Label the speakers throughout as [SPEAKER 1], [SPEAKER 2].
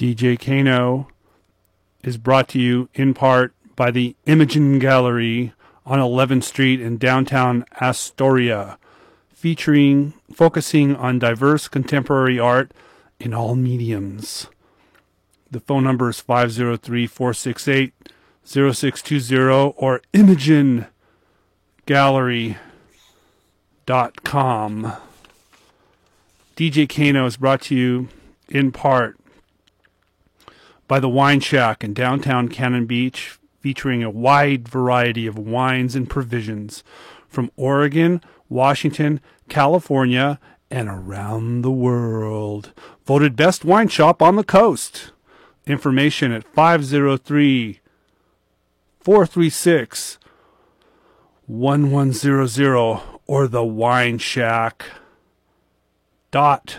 [SPEAKER 1] DJ Kano is brought to you in part by the Imogen Gallery on 11th Street in downtown Astoria, featuring focusing on diverse contemporary art in all mediums. The phone number is 503 468 0620 or ImogenGallery.com. DJ Kano is brought to you in part by the Wine Shack in downtown Cannon Beach, featuring a wide variety of wines and provisions from Oregon, Washington, California, and around the world. Voted best wine shop on the coast. Information at 503 436 1100 or the wine shack dot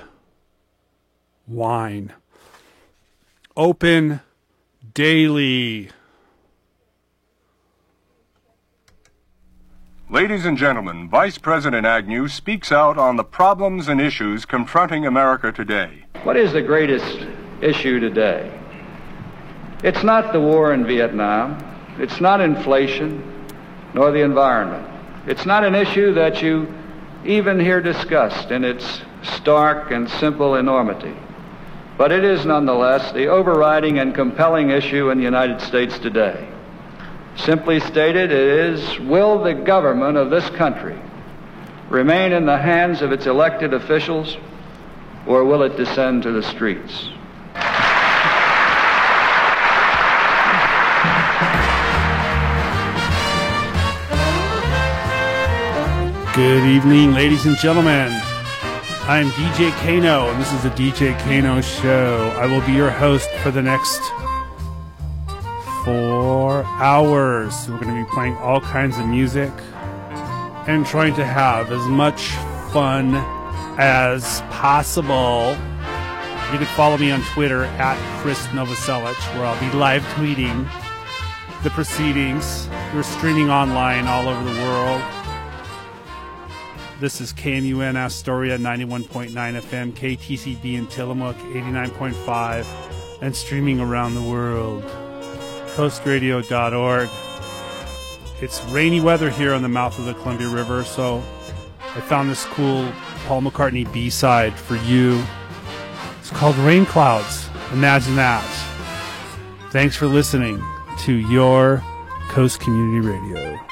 [SPEAKER 1] wine open daily.
[SPEAKER 2] Ladies and gentlemen, Vice President Agnew speaks out on the problems and issues confronting America today.
[SPEAKER 3] What is the greatest issue today? It's not the war in Vietnam. It's not inflation, nor the environment. It's not an issue that you even hear discussed in its stark and simple enormity. But it is nonetheless the overriding and compelling issue in the United States today. Simply stated, it is will the government of this country remain in the hands of its elected officials or will it descend to the streets?
[SPEAKER 1] Good evening, ladies and gentlemen. I'm DJ Kano, and this is the DJ Kano Show. I will be your host for the next four hours. We're going to be playing all kinds of music and trying to have as much fun as possible. You can follow me on Twitter at Krist Novoselic, where I'll be live tweeting the proceedings. We're streaming online all over the world. This is KMUN Astoria 91.9 FM, KTCB in Tillamook 89.5, and streaming around the world. Coastradio.org. It's rainy weather here on the mouth of the Columbia River, so I found this cool Paul McCartney B side for you. It's called Rain Clouds. Imagine that. Thanks for listening to your Coast Community Radio.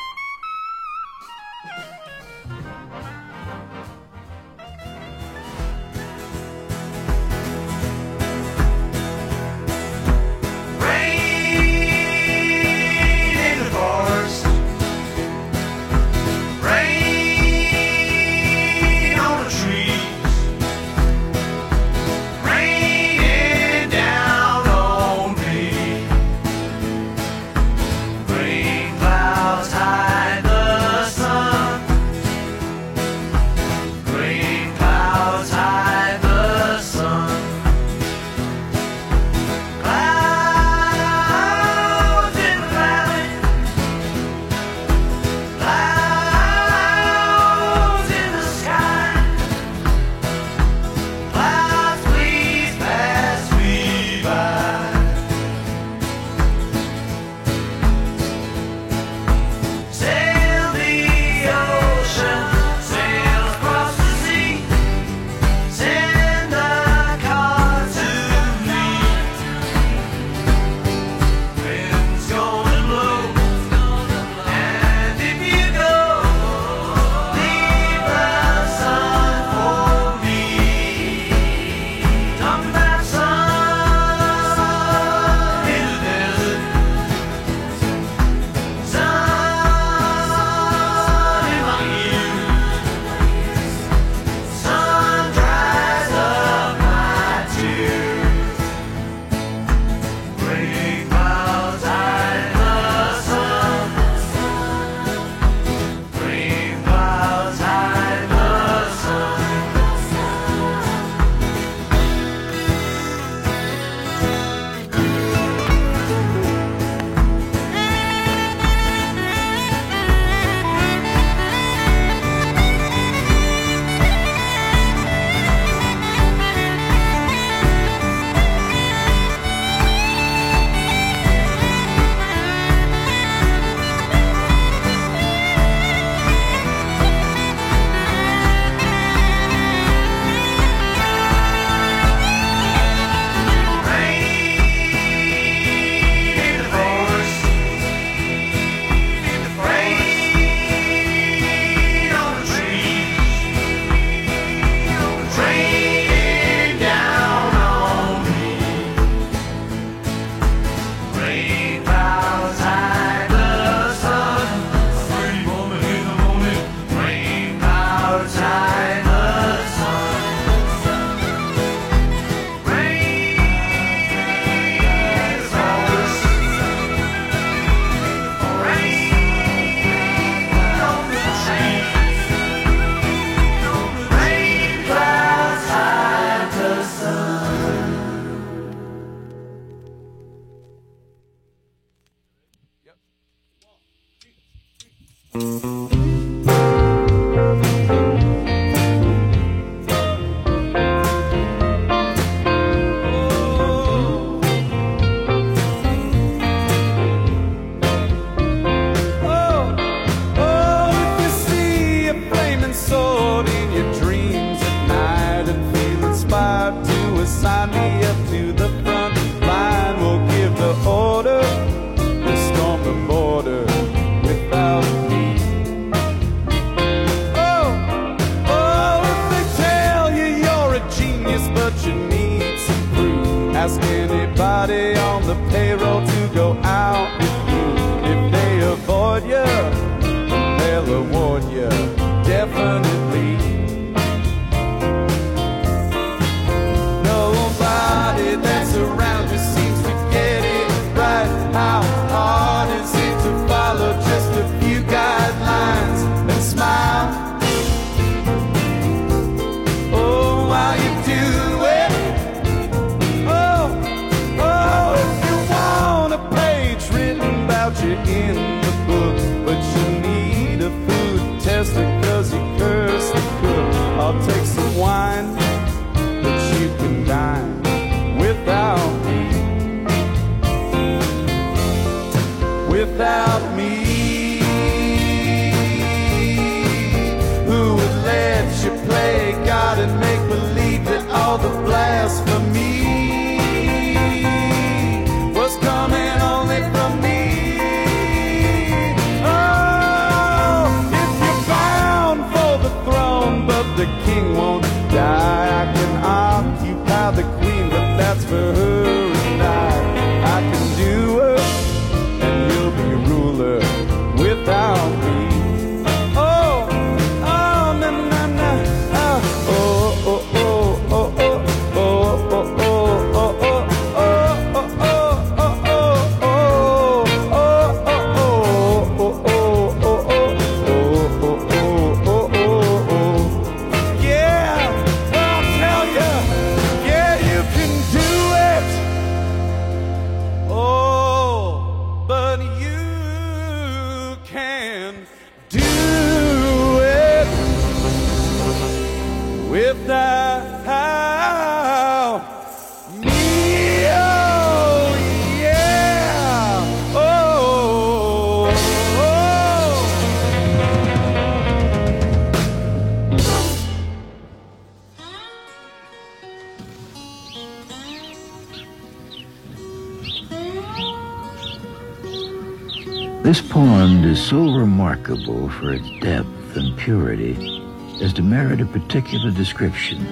[SPEAKER 4] Particular description.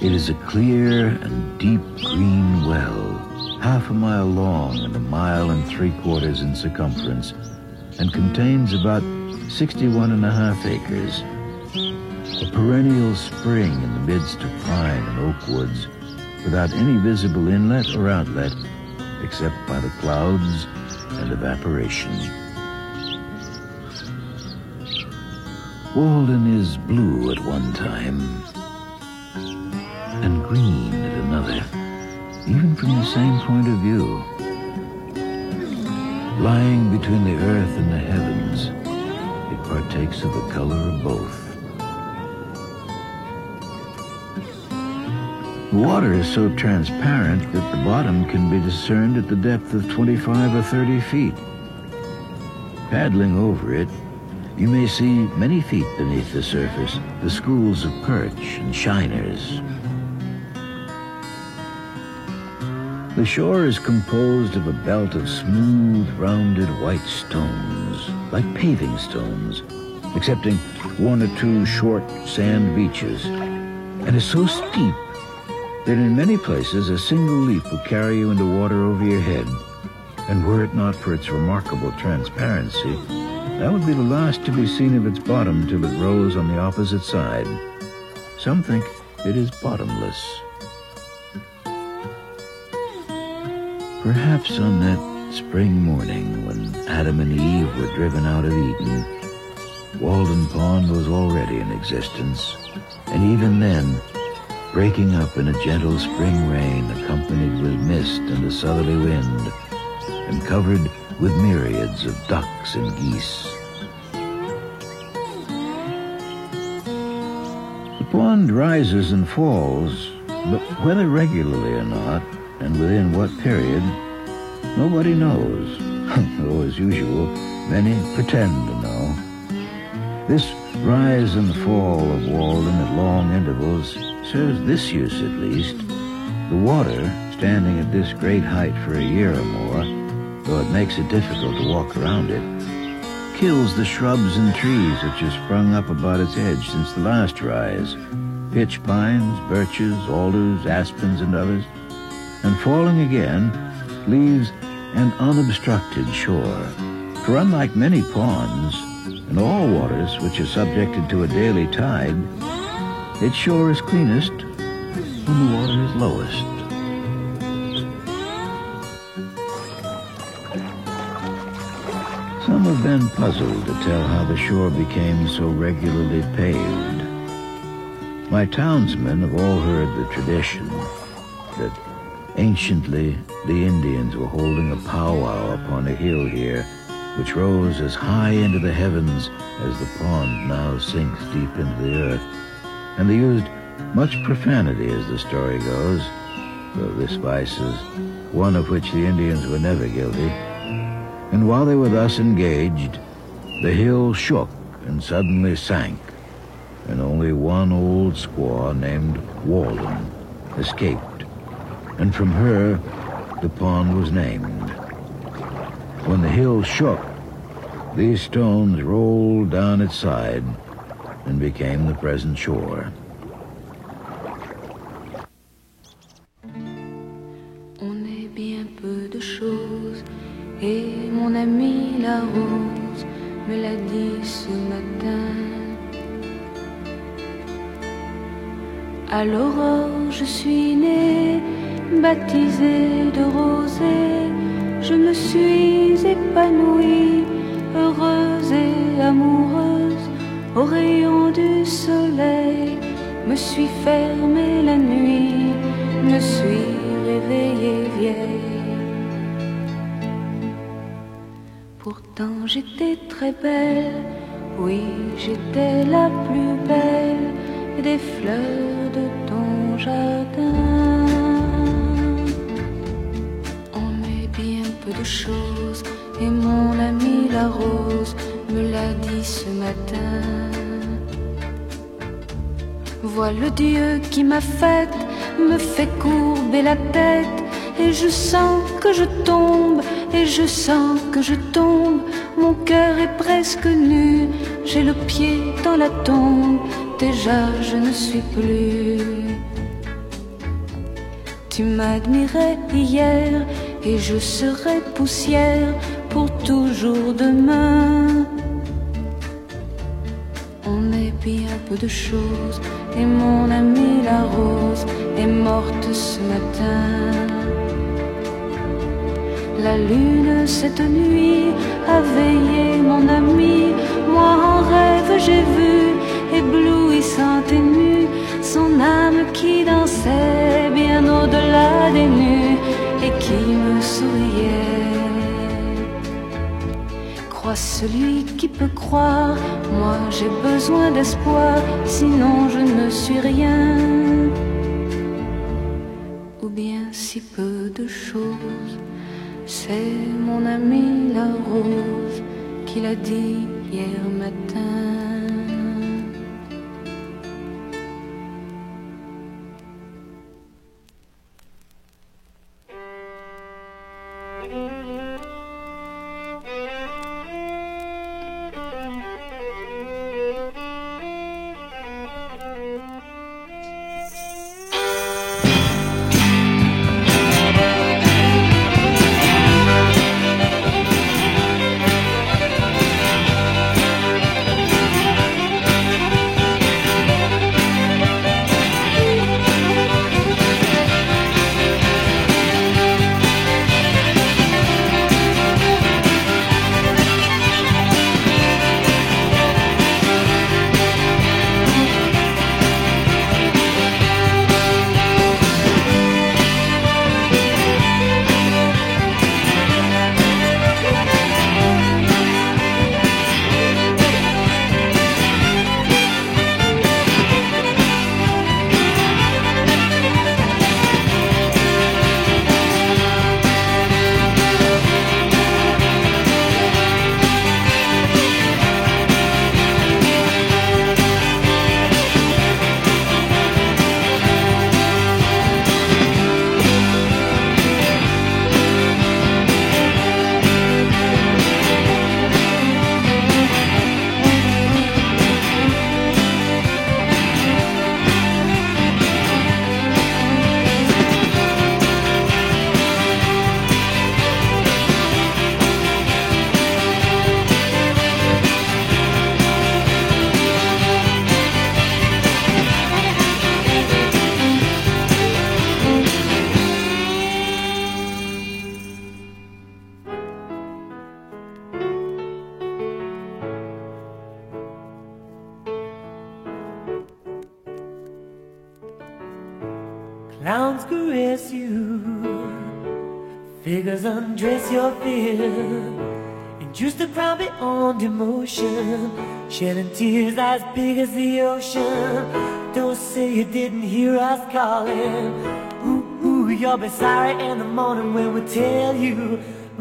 [SPEAKER 4] It is a clear and deep green well, half a mile long and a mile and three quarters in circumference, and contains about 61 and a half acres. A perennial spring in the midst of pine and oak woods, without any visible inlet or outlet, except by the clouds and evaporation. Walden is blue at one time and green at another, even from the same point of view. Lying between the earth and the heavens, it partakes of the color of both. The water is so transparent that the bottom can be discerned at the depth of 25 or 30 feet. Paddling over it, you may see many feet beneath the surface the schools of perch and shiners. The shore is composed of a belt of smooth, rounded white stones, like paving stones, excepting one or two short sand beaches, and is so steep that in many places a single leap will carry you into water over your head. And were it not for its remarkable transparency, that would be the last to be seen of its bottom till it rose on the opposite side. Some think it is bottomless. Perhaps on that spring morning when Adam and Eve were driven out of Eden, Walden Pond was already in existence, and even then breaking up in a gentle spring rain accompanied with mist and a southerly wind, and covered with myriads of ducks and geese. The pond rises and falls, but whether regularly or not, and within what period, nobody knows, though as usual, many pretend to know. This rise and fall of Walden at long intervals serves this use at least. The water, standing at this great height for a year or more, though it makes it difficult to walk around it, kills the shrubs and trees which have sprung up about its edge since the last rise, pitch pines, birches, alders, aspens, and others, and falling again, leaves an unobstructed shore. For unlike many ponds, and all waters which are subjected to a daily tide, its shore is cleanest when the water is lowest. Some have been puzzled to tell how the shore became so regularly paved. My townsmen have all heard the tradition that anciently the Indians were holding a powwow upon a hill here which rose as high into the heavens as the pond now sinks deep into the earth. And they used much profanity as the story goes, though this vice is one of which the Indians were never guilty. And while they were thus engaged, the hill shook and suddenly sank, and only one old squaw named Walden escaped, and from her the pond was named. When the hill shook, these stones rolled down its side and became the present shore.
[SPEAKER 5] Rose me l'a dit ce matin. À l'aurore, je suis née, baptisée de rosée. Je me suis épanouie, heureuse et amoureuse. Au rayon du soleil, me suis fermée la nuit, me suis réveillée vieille. J'étais très belle, oui j'étais la plus belle des fleurs de ton jardin. On est bien peu de choses et mon ami la rose me l'a dit ce matin. Vois le Dieu qui m'a faite, me fait courber la tête et je sens que je tombe et je sens que je tombe. Mon cœur est presque nu, j'ai le pied dans la tombe, déjà je ne suis plus. Tu m'admirais hier et je serai poussière pour toujours demain. On est bien peu de choses et mon amie la rose est morte ce matin. La lune cette nuit a veillé mon ami, moi en rêve j'ai vu, éblouissante et nue, son âme qui dansait bien au-delà des nues et qui me souriait. Crois celui qui peut croire, moi j'ai besoin d'espoir, sinon je ne suis rien. Ou bien si peu de choses. C'est mon ami la rose qui l'a dit hier matin.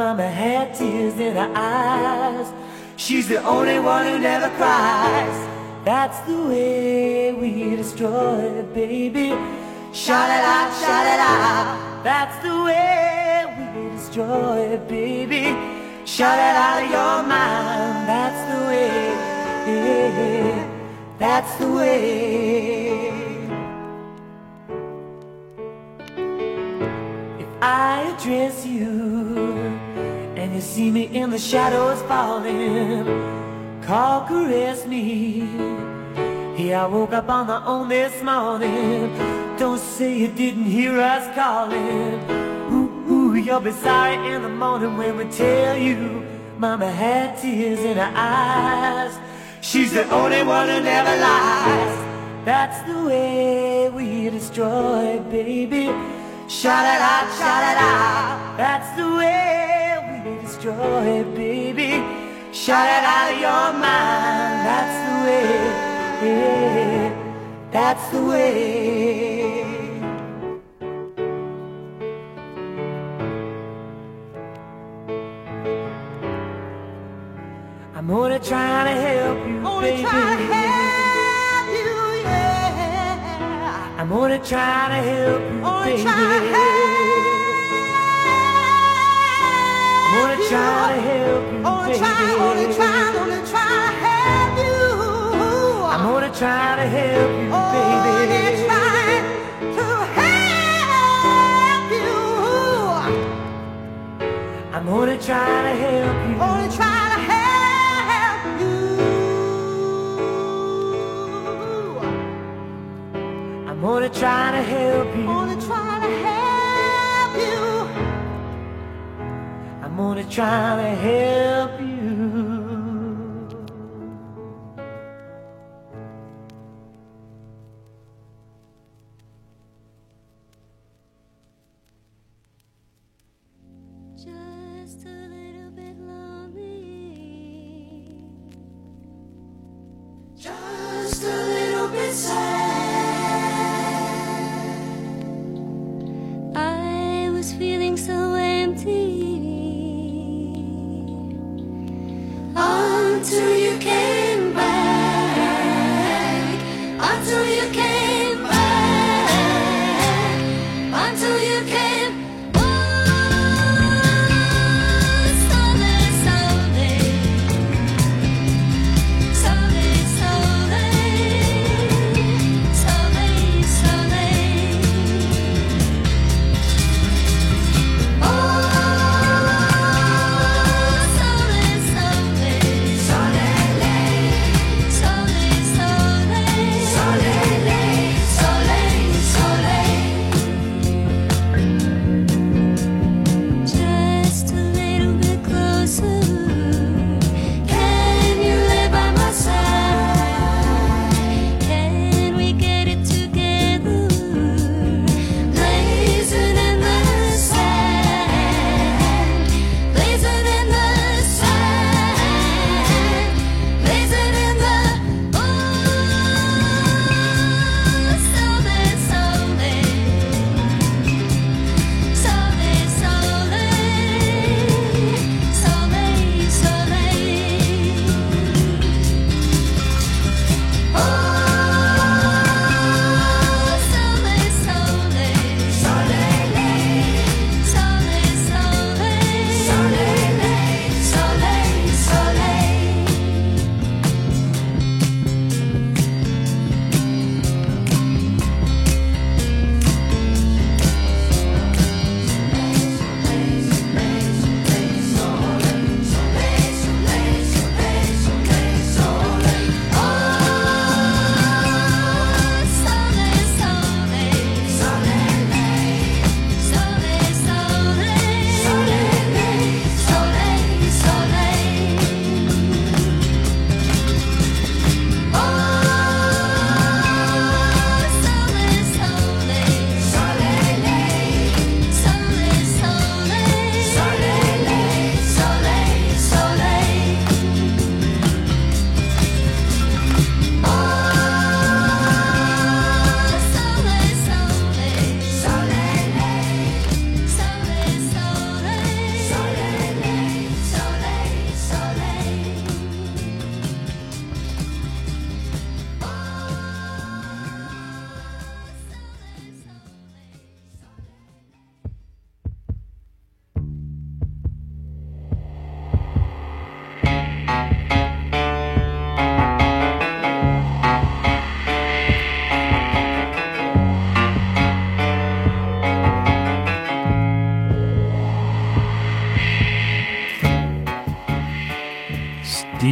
[SPEAKER 6] Mama had tears in her eyes. She's the only one who never cries. That's the way we destroy it, baby. Shout it out, shout it out. That's the way we destroy it, baby. Shout it out of your mind. That's the way. That's the way. If I address you you see me in the shadows falling, call, caress me. Yeah, I woke up on my own this morning. Don't say you didn't hear us calling. Ooh, ooh, you'll be sorry in the morning when we tell you Mama had tears in her eyes. She's the only one who never lies. That's the way we destroy, baby. Shout it out, shout it out. That's the way destroy, baby. Shout it out of your mind. That's the way. That's the way. I'm only trying to help you,
[SPEAKER 7] Only
[SPEAKER 6] baby.
[SPEAKER 7] try to help you, yeah.
[SPEAKER 6] I'm only trying to help you,
[SPEAKER 7] Only
[SPEAKER 6] baby.
[SPEAKER 7] Try to
[SPEAKER 6] I'm gonna try to help you,
[SPEAKER 7] Only
[SPEAKER 6] baby.
[SPEAKER 7] try, only try, only try to help you.
[SPEAKER 6] I'm gonna try to help you,
[SPEAKER 7] Only
[SPEAKER 6] baby.
[SPEAKER 7] try to help you.
[SPEAKER 6] I'm gonna try to help you.
[SPEAKER 7] Only try to help you.
[SPEAKER 6] I'm gonna try to help you.
[SPEAKER 7] Only try
[SPEAKER 6] I'm gonna try to help you.
[SPEAKER 5] Just a little bit lonely. Just a little bit sad. Until you came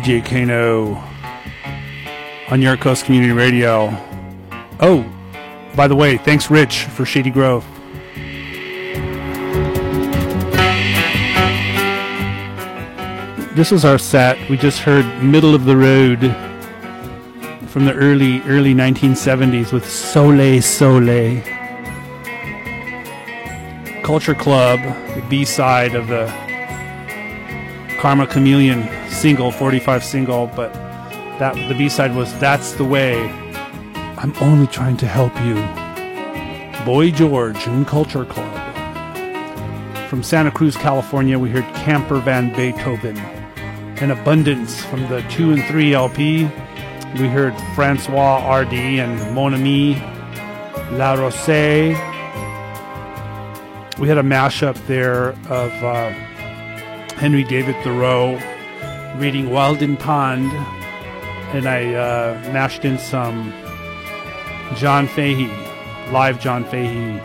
[SPEAKER 1] DJ Kano on Your Coast Community Radio. Oh, by the way, thanks Rich for Shady Grove. This was our set. We just heard Middle of the Road from the early early 1970s with Soley Soley. Culture Club, the B-side of the Karma Chameleon single, 45 single, but that the B-side was That's the Way. I'm only trying to help you. Boy George and Culture Club. From Santa Cruz, California, we heard Camper Van Beethoven. And Abundance from the 2 and 3 LP. We heard Françoise Hardy and Mon Ami, La Rose. We had a mashup there of uh, Henry David Thoreau reading Walden Pond, and I uh, mashed in some John Fahey, live John Fahey,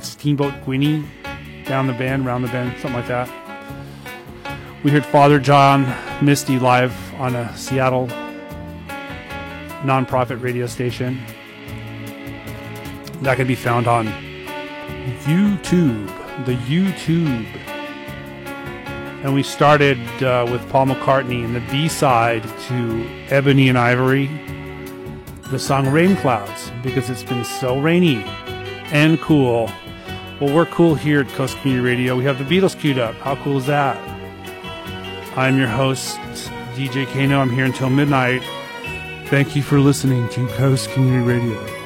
[SPEAKER 1] Steamboat Gwinny, down the bend, round the bend, something like that. We heard Father John Misty live on a Seattle nonprofit radio station. That can be found on YouTube, the YouTube. And we started uh, with Paul McCartney and the B side to Ebony and Ivory, the song Rain Clouds, because it's been so rainy and cool. Well, we're cool here at Coast Community Radio. We have the Beatles queued up. How cool is that? I'm your host, DJ Kano. I'm here until midnight. Thank you for listening to Coast Community Radio.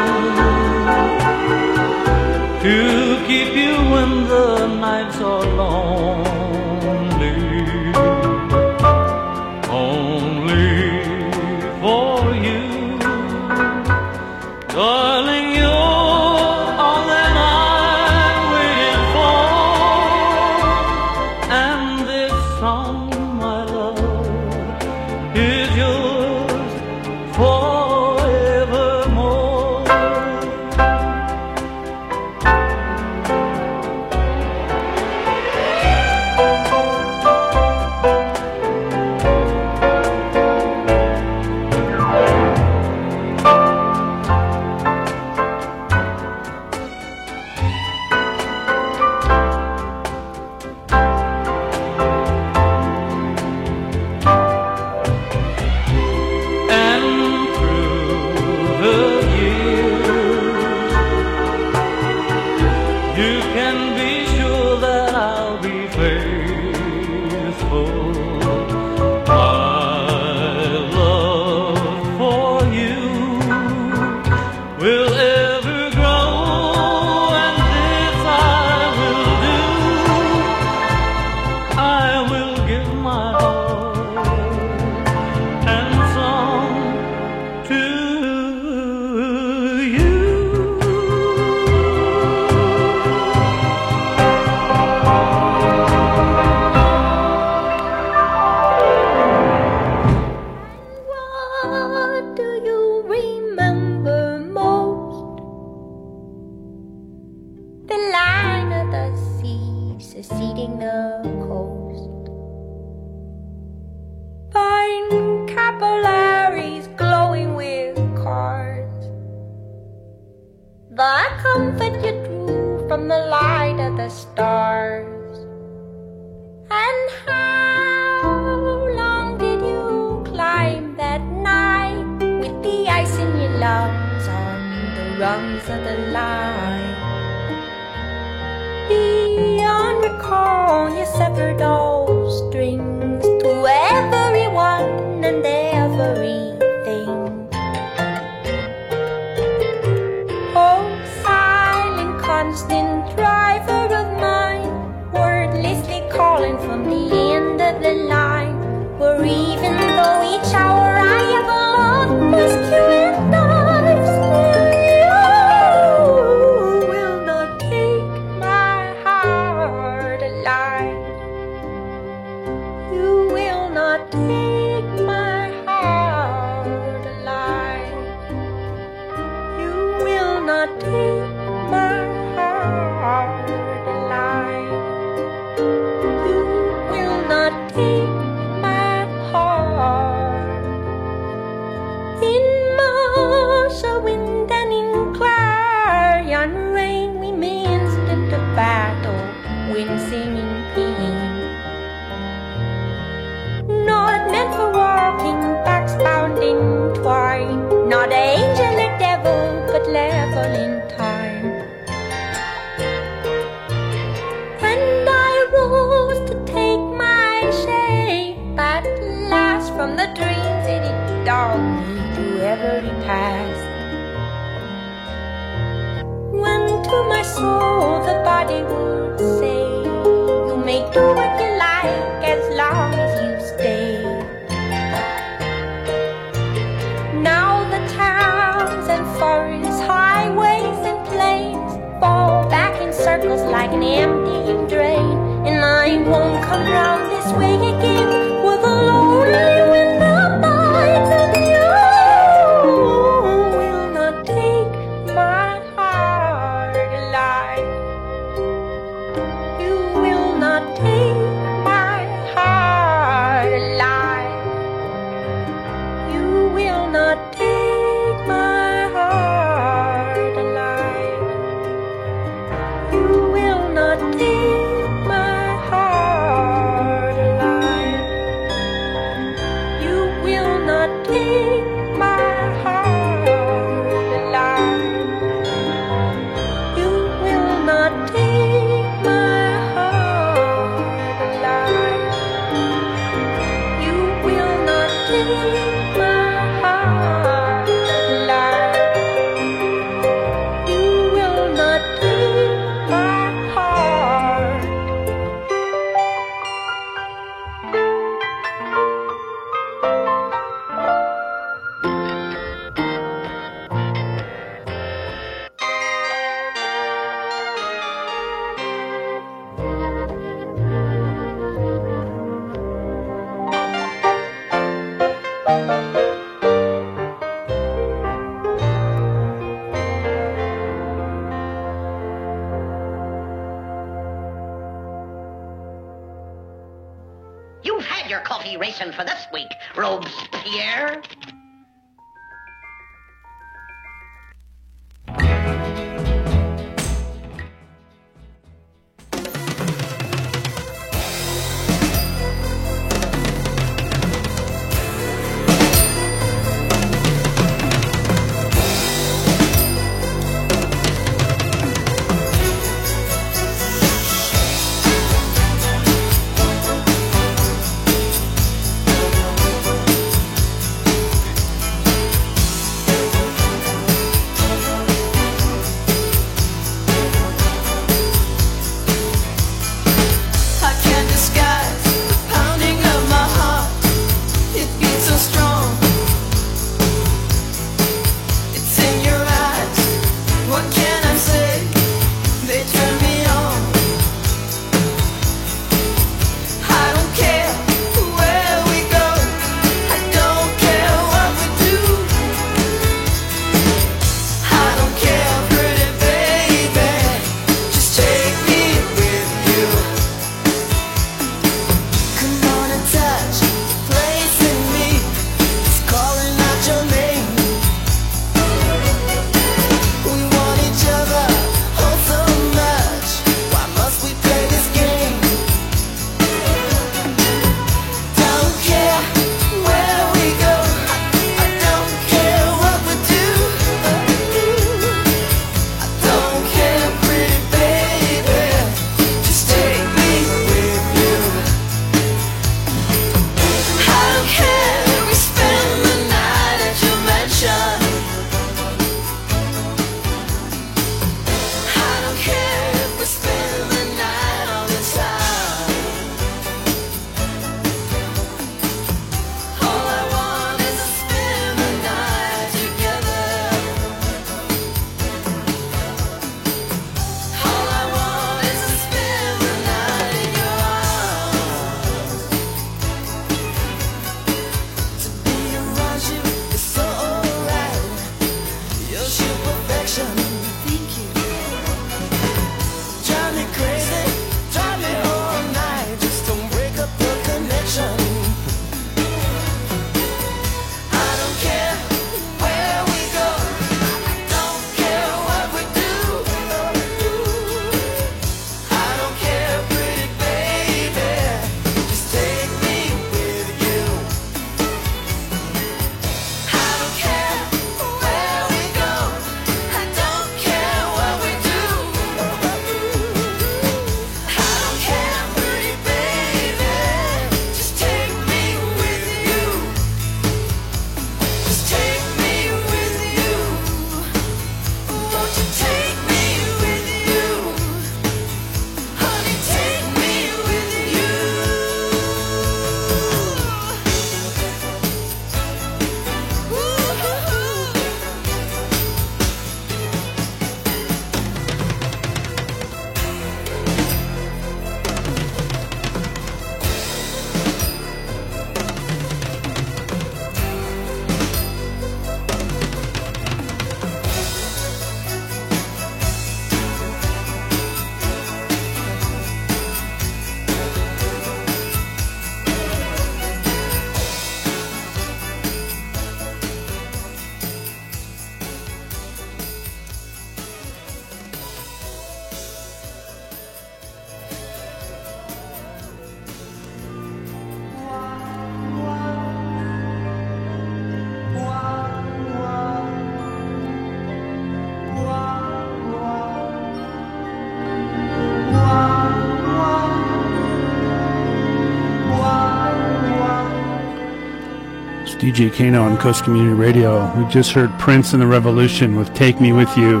[SPEAKER 1] DJ Kano on Coast Community Radio. We just heard Prince and the Revolution with Take Me With You.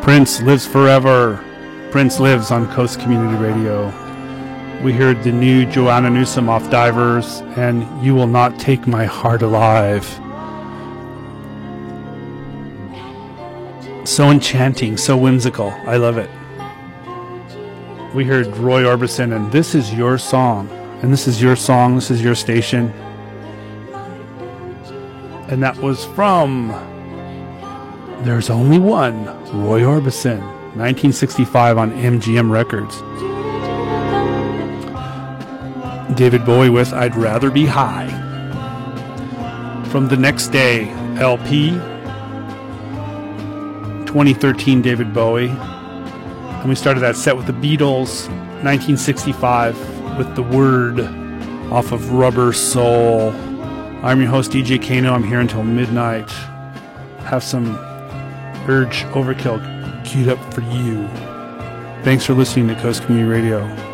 [SPEAKER 1] Prince lives forever. Prince lives on Coast Community Radio. We heard the new Joanna Newsom off Divers and You Will Not Take My Heart Alive. So enchanting, so whimsical. I love it. We heard Roy Orbison and This Is Your Song. And this is your song, this is your station and that was from There's Only One, Roy Orbison, 1965 on MGM Records.
[SPEAKER 8] David Bowie with I'd Rather Be High. From the next day, LP, 2013 David Bowie. And we started that set with the Beatles, 1965, with the word off of Rubber Soul. I'm your host, DJ Kano. I'm here until midnight. Have some Urge Overkill queued up for you. Thanks for listening to Coast Community Radio.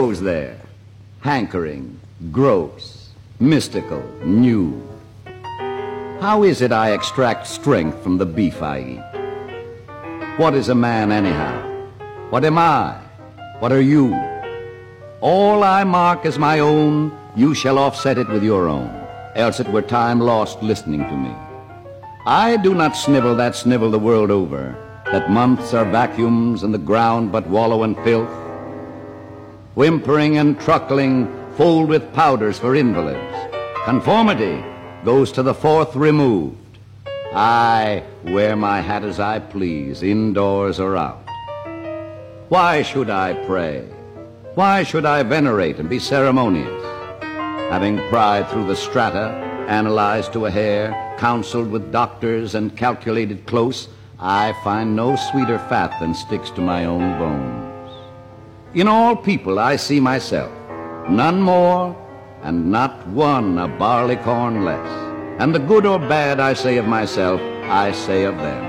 [SPEAKER 9] Goes there? Hankering, gross, mystical, new. How is it I extract strength from the beef I eat? What is a man anyhow? What am I? What are you? All I mark as my own, you shall offset it with your own, else it were time lost listening to me. I do not snivel that snivel the world over, that months are vacuums and the ground but wallow in filth. Whimpering and truckling, fold with powders for invalids. Conformity goes to the fourth removed. I wear my hat as I please, indoors or out. Why should I pray? Why should I venerate and be ceremonious? Having pried through the strata, analyzed to a hair, counseled with doctors and calculated close, I find no sweeter fat than sticks to my own bones. In all people I see myself, none more and not one a barleycorn less. And the good or bad I say of myself, I say of them.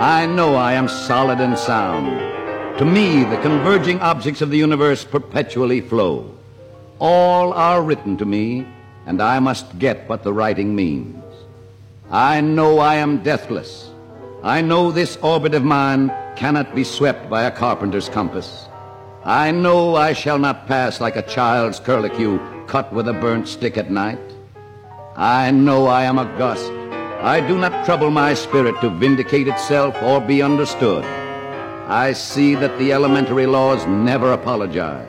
[SPEAKER 9] I know I am solid and sound. To me, the converging objects of the universe perpetually flow. All are written to me, and I must get what the writing means. I know I am deathless. I know this orbit of mine cannot be swept by a carpenter's compass. I know I shall not pass like a child's curlicue cut with a burnt stick at night. I know I am a gust. I do not trouble my spirit to vindicate itself or be understood. I see that the elementary laws never apologize.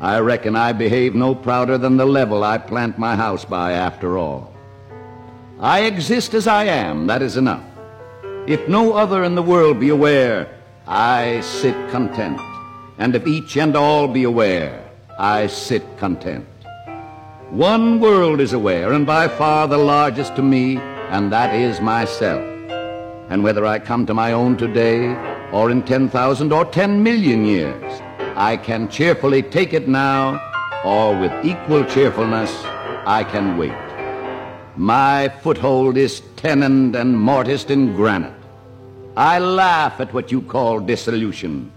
[SPEAKER 9] I reckon I behave no prouder than the level I plant my house by after all. I exist as I am, that is enough. If no other in the world be aware, I sit content. And if each and all be aware, I sit content. One world is aware, and by far the largest to me, and that is myself. And whether I come to my own today, or in 10,000 or 10 million years, I can cheerfully take it now, or with equal cheerfulness, I can wait. My foothold is tenoned and mortised in granite. I laugh at what you call dissolution,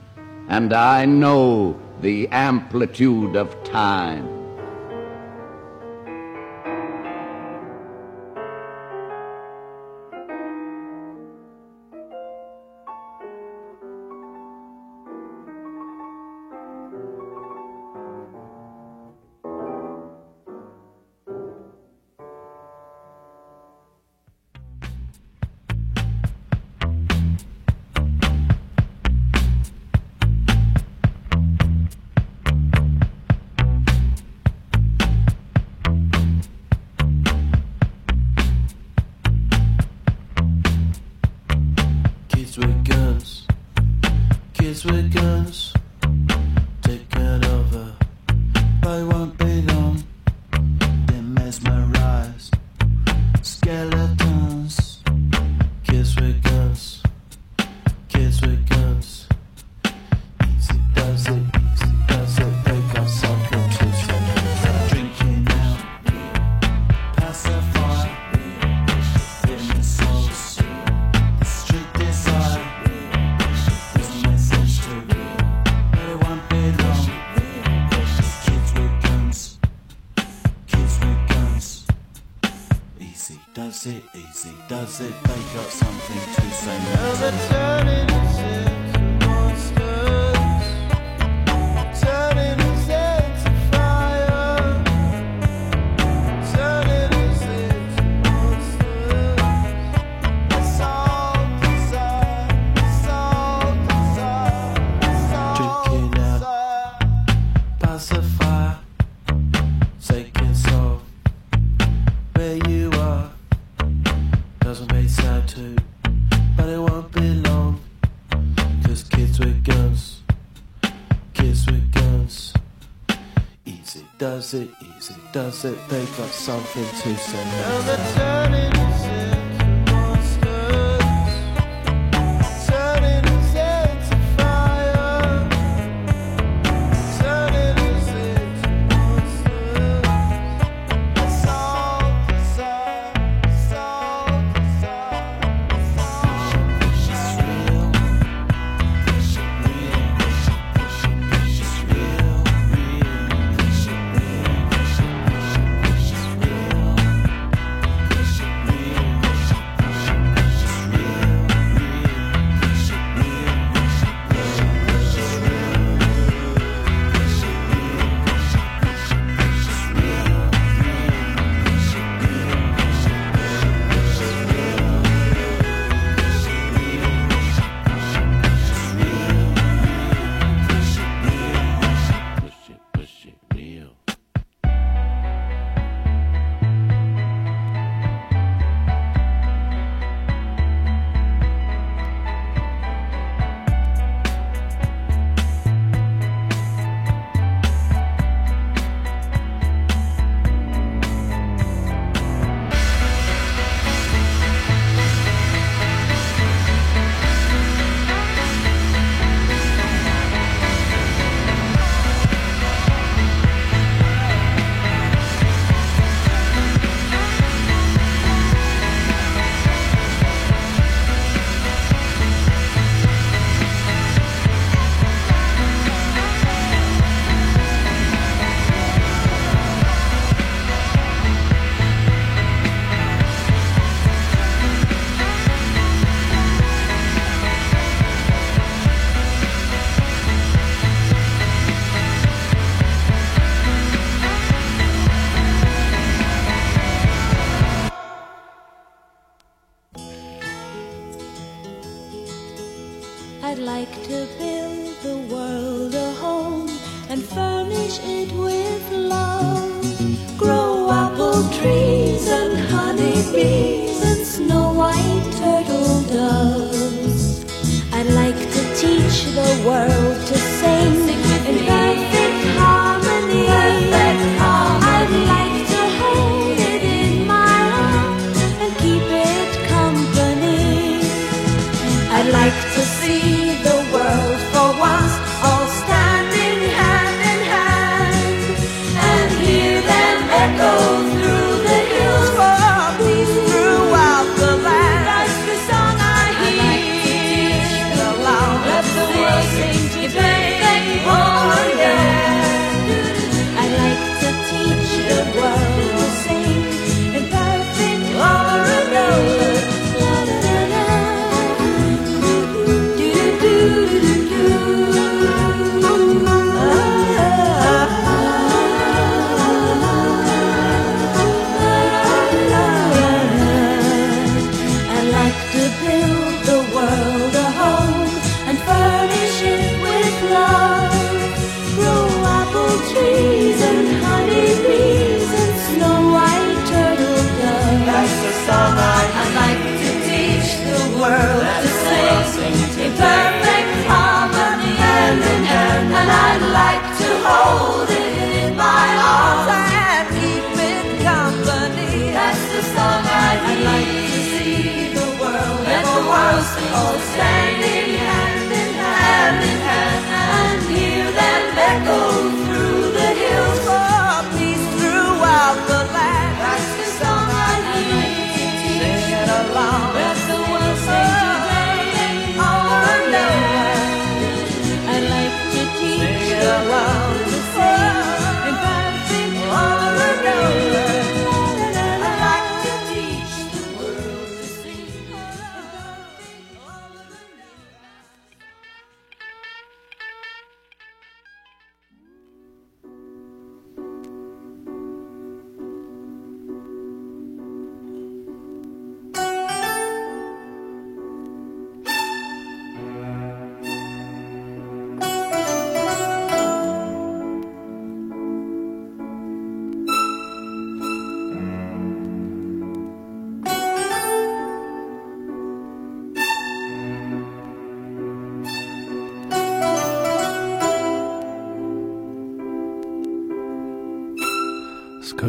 [SPEAKER 9] and I know the amplitude of time.
[SPEAKER 10] Does it. they've got something to say.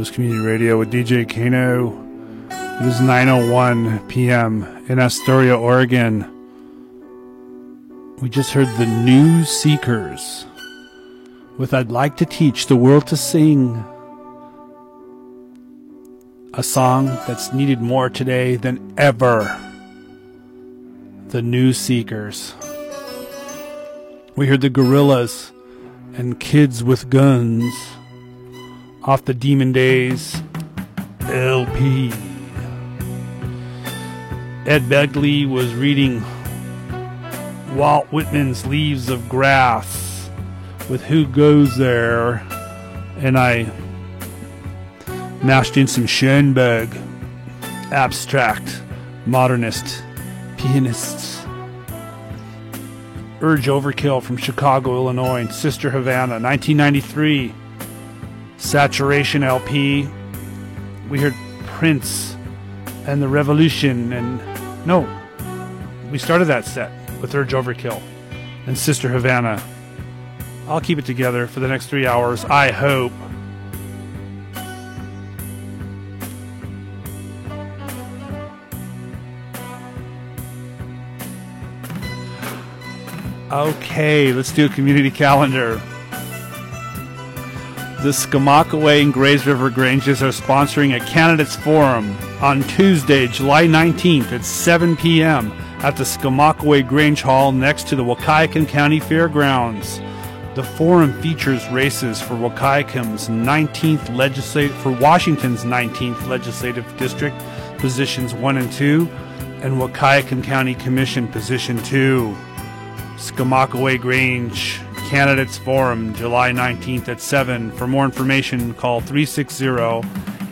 [SPEAKER 1] Coast Community Radio with DJ Kano. It is 9:01 p.m. in Astoria, Oregon. We just heard the New Seekers with "I'd Like to Teach the World to Sing," a song that's needed more today than ever. The New Seekers. We heard the Gorillaz and Kids with Guns off the Demon Days LP. Ed Begley was reading Walt Whitman's Leaves of Grass with Who Goes There, and I mashed in some Schoenberg, abstract, modernist, pianists. Urge Overkill from Chicago, Illinois, and Sister Havana, 1993. Saturation LP. We heard Prince and the Revolution, and no, we started that set with Urge Overkill and Sister Havana. I'll keep it together for the next three hours, I hope. Okay, let's do a community calendar. The Skamokawa and Grays River Granges are sponsoring a candidates forum on Tuesday, July 19th at 7 p.m. at the Skamokawa Grange Hall next to the Wahkiakum County Fairgrounds. The forum features races for Wahkiakum's 19th legislative for Washington's 19th legislative district positions 1 and 2 and Wahkiakum County Commission position 2. Skamokawa Grange Candidates Forum, July 19th at 7. For more information, call 360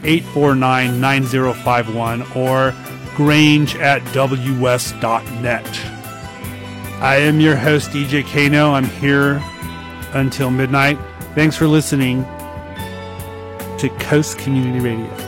[SPEAKER 1] 849 9051 or grange at ws.net. I am your host, DJ Kano. I'm here
[SPEAKER 8] until midnight. Thanks for listening to Coast Community Radio.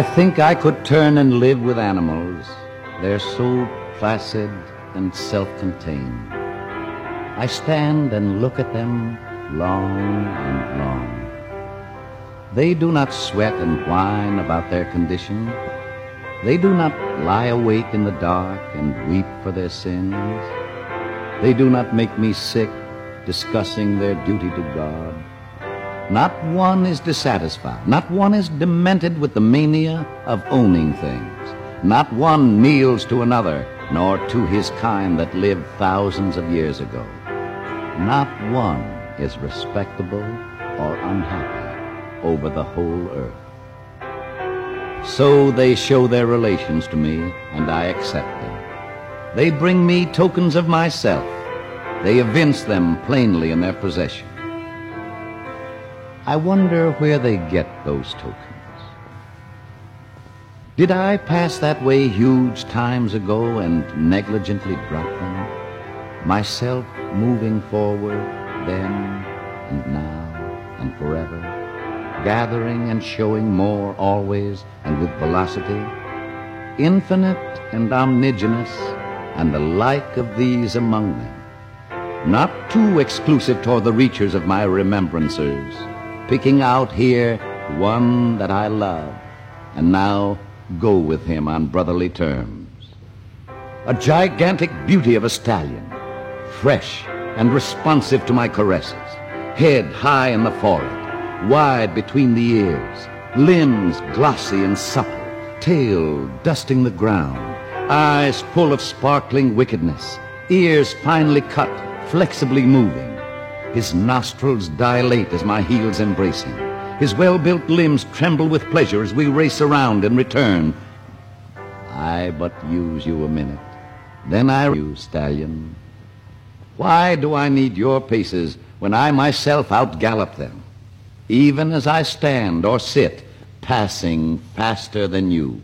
[SPEAKER 11] I
[SPEAKER 12] think I
[SPEAKER 9] could turn and live with animals. They're so placid and self-contained. I stand and look at them long and long. They do not sweat and whine about their condition. They do not lie awake in the dark and weep for their sins. They do not make me sick discussing their duty to God. Not one is dissatisfied. Not one is demented with the mania of owning things. Not one kneels to another, nor to his kind that lived thousands of years ago. Not one is respectable or unhappy over the whole earth. So they show their relations to me, and I accept them. They bring me tokens of myself. They evince them plainly in their possession. I wonder where they get those tokens. Did I pass that way huge times ago and negligently drop them? Myself moving forward then and now and forever, gathering and showing more always and with velocity, infinite and omnigenous, and the like of these among them, not too exclusive toward the reachers of my remembrancers, picking out here one that I love and now go with him on brotherly terms. A gigantic beauty of a stallion, fresh and responsive to my caresses, head high in the forehead, wide between the ears, limbs glossy and supple, tail dusting the ground, eyes full of sparkling wickedness,
[SPEAKER 13] ears finely cut, flexibly moving, his nostrils dilate as my heels embrace him. His well built limbs tremble with pleasure as we race around and return. I but use you a minute. Then I you, stallion. Why do I need your paces when I myself outgallop them? Even as I stand or sit, passing faster than you.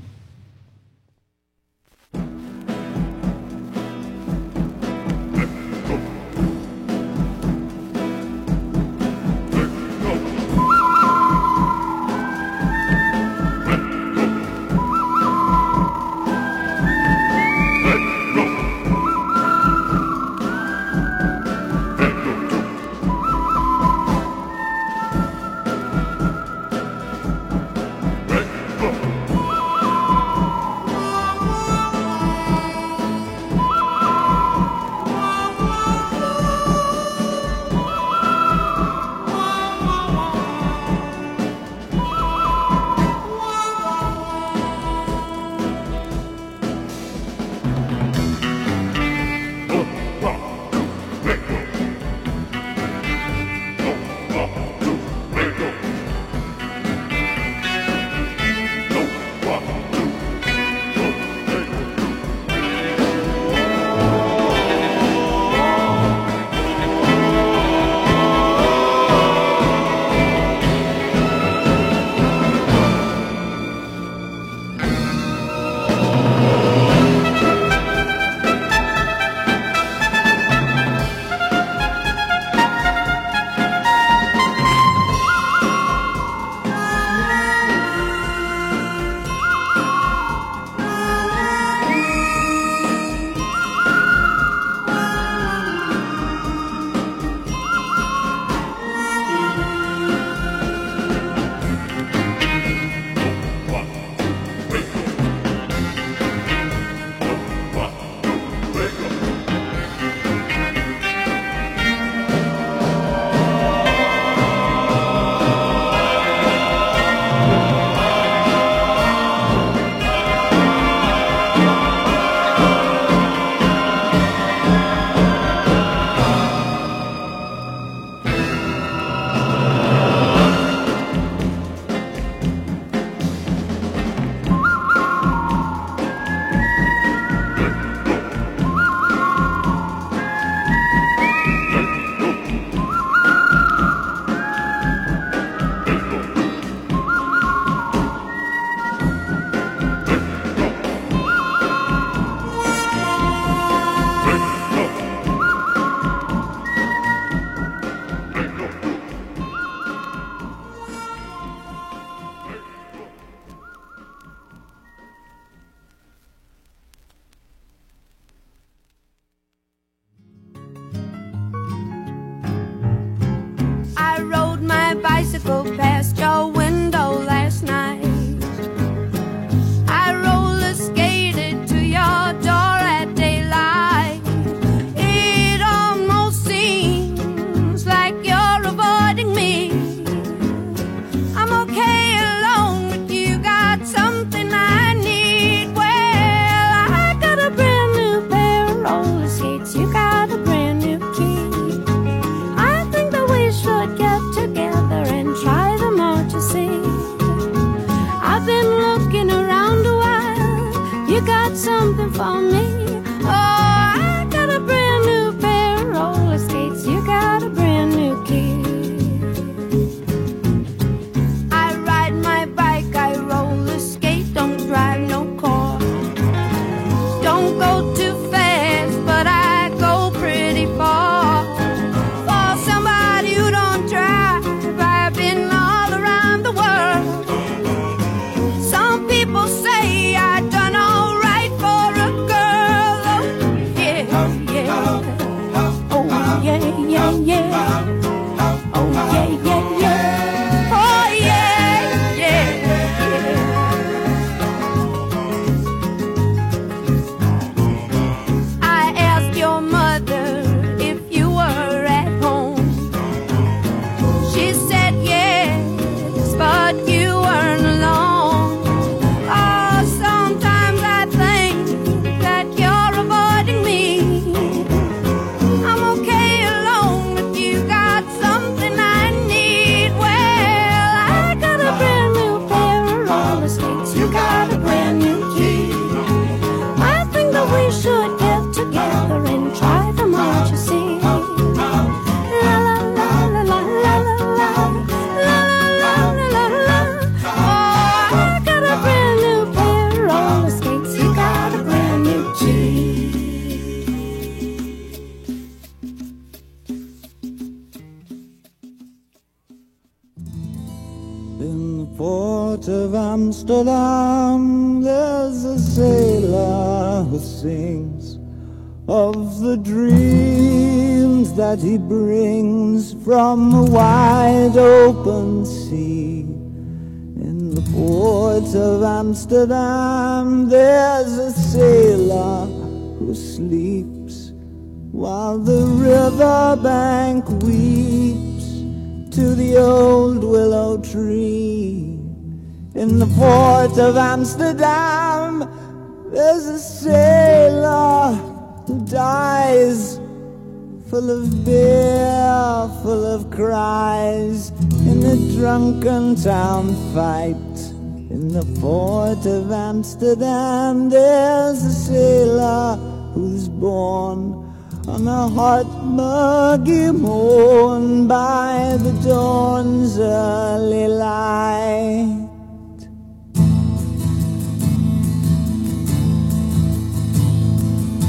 [SPEAKER 14] Of
[SPEAKER 15] Amsterdam, there's a sailor who's born on a hot, muggy morn by the dawn's early light.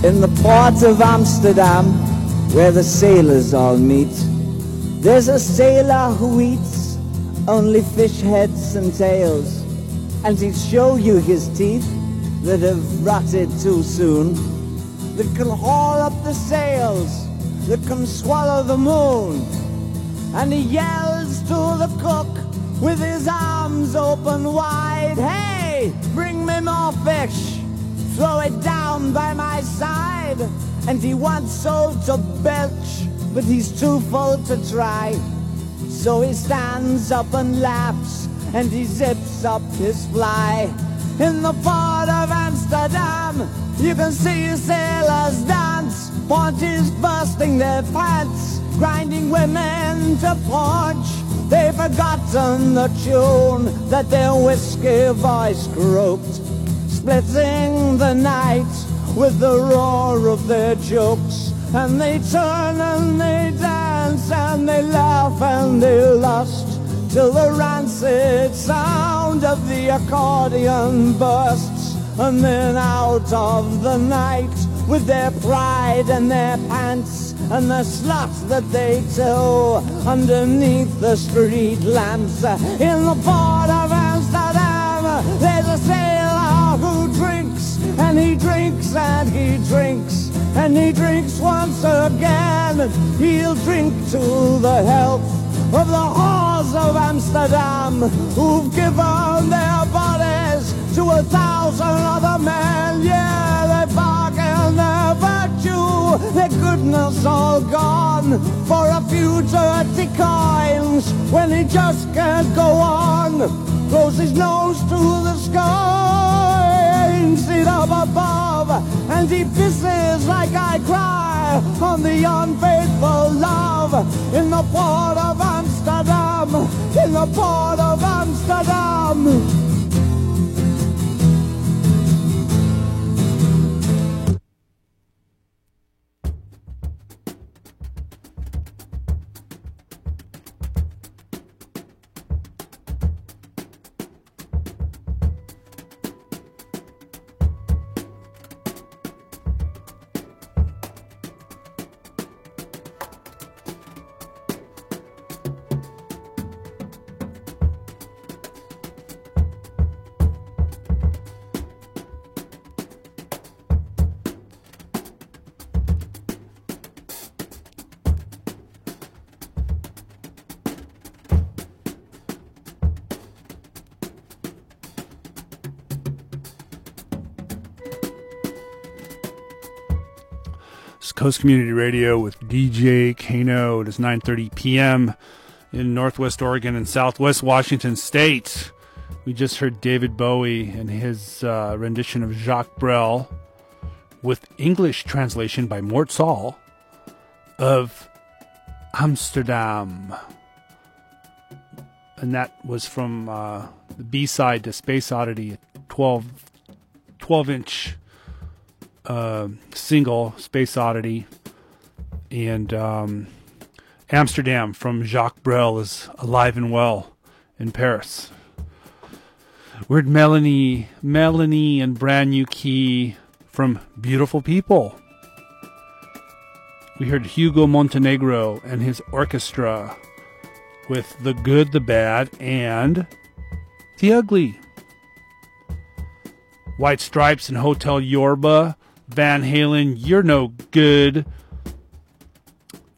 [SPEAKER 15] In the port of Amsterdam, where the sailors all meet, there's a sailor who eats only fish heads and tails, and he'll show you his teeth that have rotted too soon, that can haul up the sails, that can swallow the moon. And he yells to the cook with his arms open wide, Hey, bring me more fish! throw it down by my side. And he wants so to belch, but he's too full to try. So he stands up and laughs, and he zips up his fly. In the port of Amsterdam, you can see sailors dance, ponches bursting their pants, grinding women to punch. They've forgotten the tune that their whiskey voice croaked splitting the night with the roar of their jokes. And they turn and they dance and they laugh and they lust till the rancid sound of the accordion bursts. And then out of the night with their pride and their pants and the sluts that they tow underneath the street lamps in the port of Amsterdam. There's a sailor who drinks and he drinks and he drinks and he drinks once again. He'll drink to the health of the whores of Amsterdam who've given their bodies to a thousand other men. Yeah, they bargain their virtue, their goodness all gone for a few dirty coins when he just can't go on. Blows his nose to the sky, aims it up above, and he pisses like I cry on the unfaithful love in the port of Amsterdam, in the port of Amsterdam.
[SPEAKER 1] Coast Community Radio with DJ Kano. It is 9:30 p.m. in Northwest Oregon and Southwest Washington State. We just heard David Bowie and his uh, rendition of Jacques Brel with English translation by Mort Saul of Amsterdam. And that was from uh, the B side to Space Oddity, a 12, 12 inch uh, single, Space Oddity. And um, Amsterdam from Jacques Brel is alive and well in Paris. We heard Melanie, Melanie and brand new key from Beautiful People. We heard Hugo Montenegro and his orchestra with The Good, the Bad, and The Ugly. White Stripes and Hotel Yorba. Van Halen, You're No Good.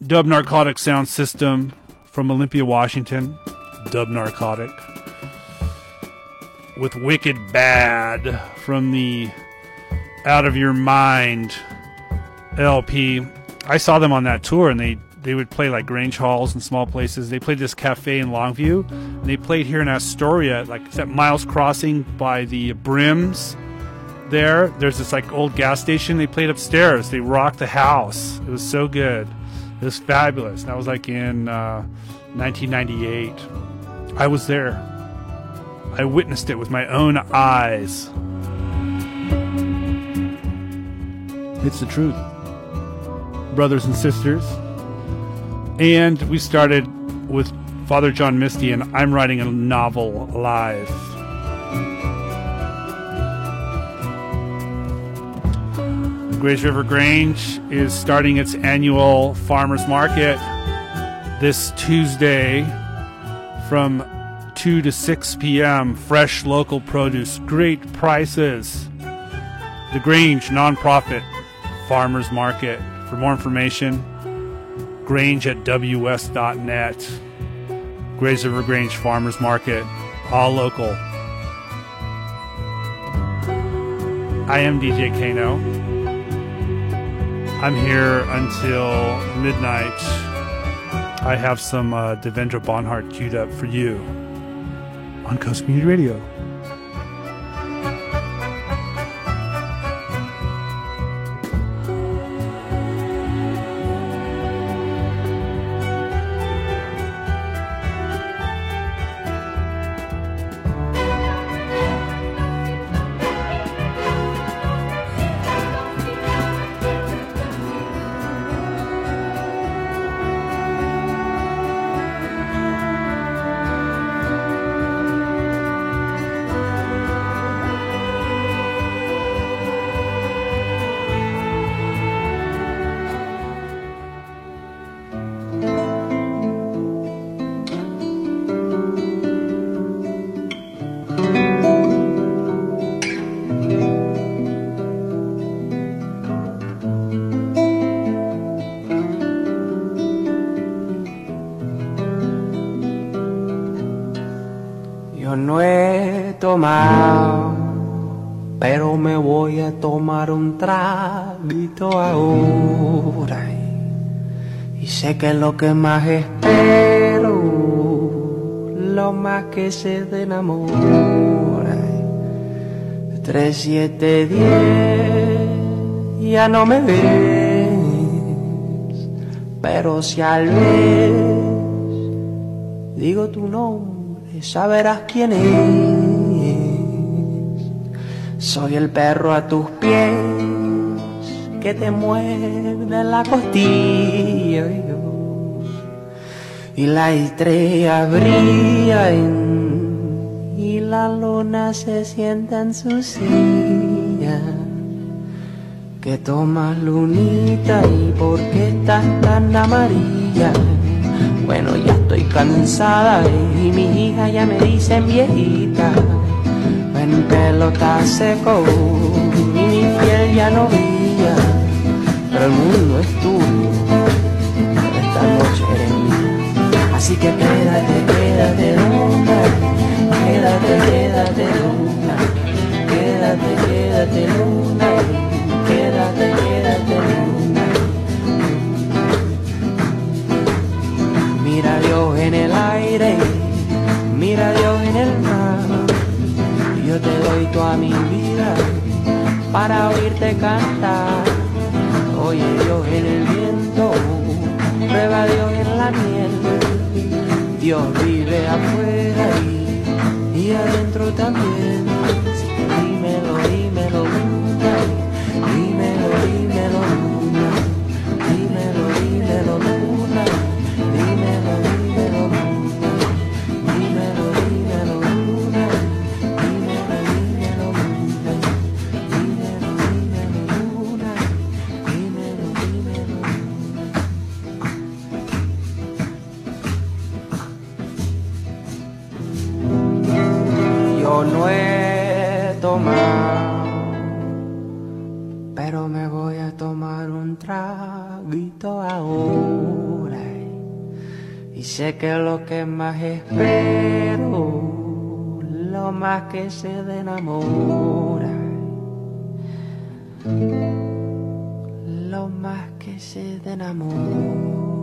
[SPEAKER 1] Dub Narcotic Sound System from Olympia, Washington. Dub Narcotic. With Wicked Bad from the Out of Your Mind LP. I saw them on that tour and they, they would play like Grange Halls and small places. They played this cafe in Longview. And they played here in Astoria, like it's at Miles Crossing by the Brims there. There's this like old gas station. They played upstairs. They rocked the house. It was so good. It was fabulous. That was like in uh, 1998. I was there. I witnessed it with my own eyes. It's the truth, brothers and sisters. And we started with Father John Misty and I'm writing a novel live. Grays River Grange is starting its annual farmers market this Tuesday from 2 to 6 p.m. Fresh local produce, great prices. The Grange nonprofit farmers market. For more information, grange at ws.net. Grays River Grange Farmers Market, all local. I am DJ Kano. I'm here until midnight. I have some uh, Devendra Banhart queued up for you on Coast Community Radio.
[SPEAKER 16] Un traguito ahora. Y sé que lo que más espero, lo más que se enamora. Tres, siete, diez, ya no me ves, pero si al vez digo tu nombre saberás quién es. Soy el perro a tus pies que te muerde la costilla. Y la estrella brilla en- y la luna se sienta en su silla. Que tomas lunita y por qué estás tan amarilla. Bueno, ya estoy cansada y mis hijas ya me dicen viejita. Mi pelo está seco y mi piel ya no brilla. Pero el mundo es tuyo, esta noche eres mía. Así que quédate, quédate luna, quédate, quédate luna, quédate, quédate luna, Toda mi vida para oírte cantar. Oye Dios en el viento, prueba a Dios en la miel. Dios vive afuera y, y adentro también.
[SPEAKER 17] Que lo que más espero, lo más que se enamora, lo más que se enamora.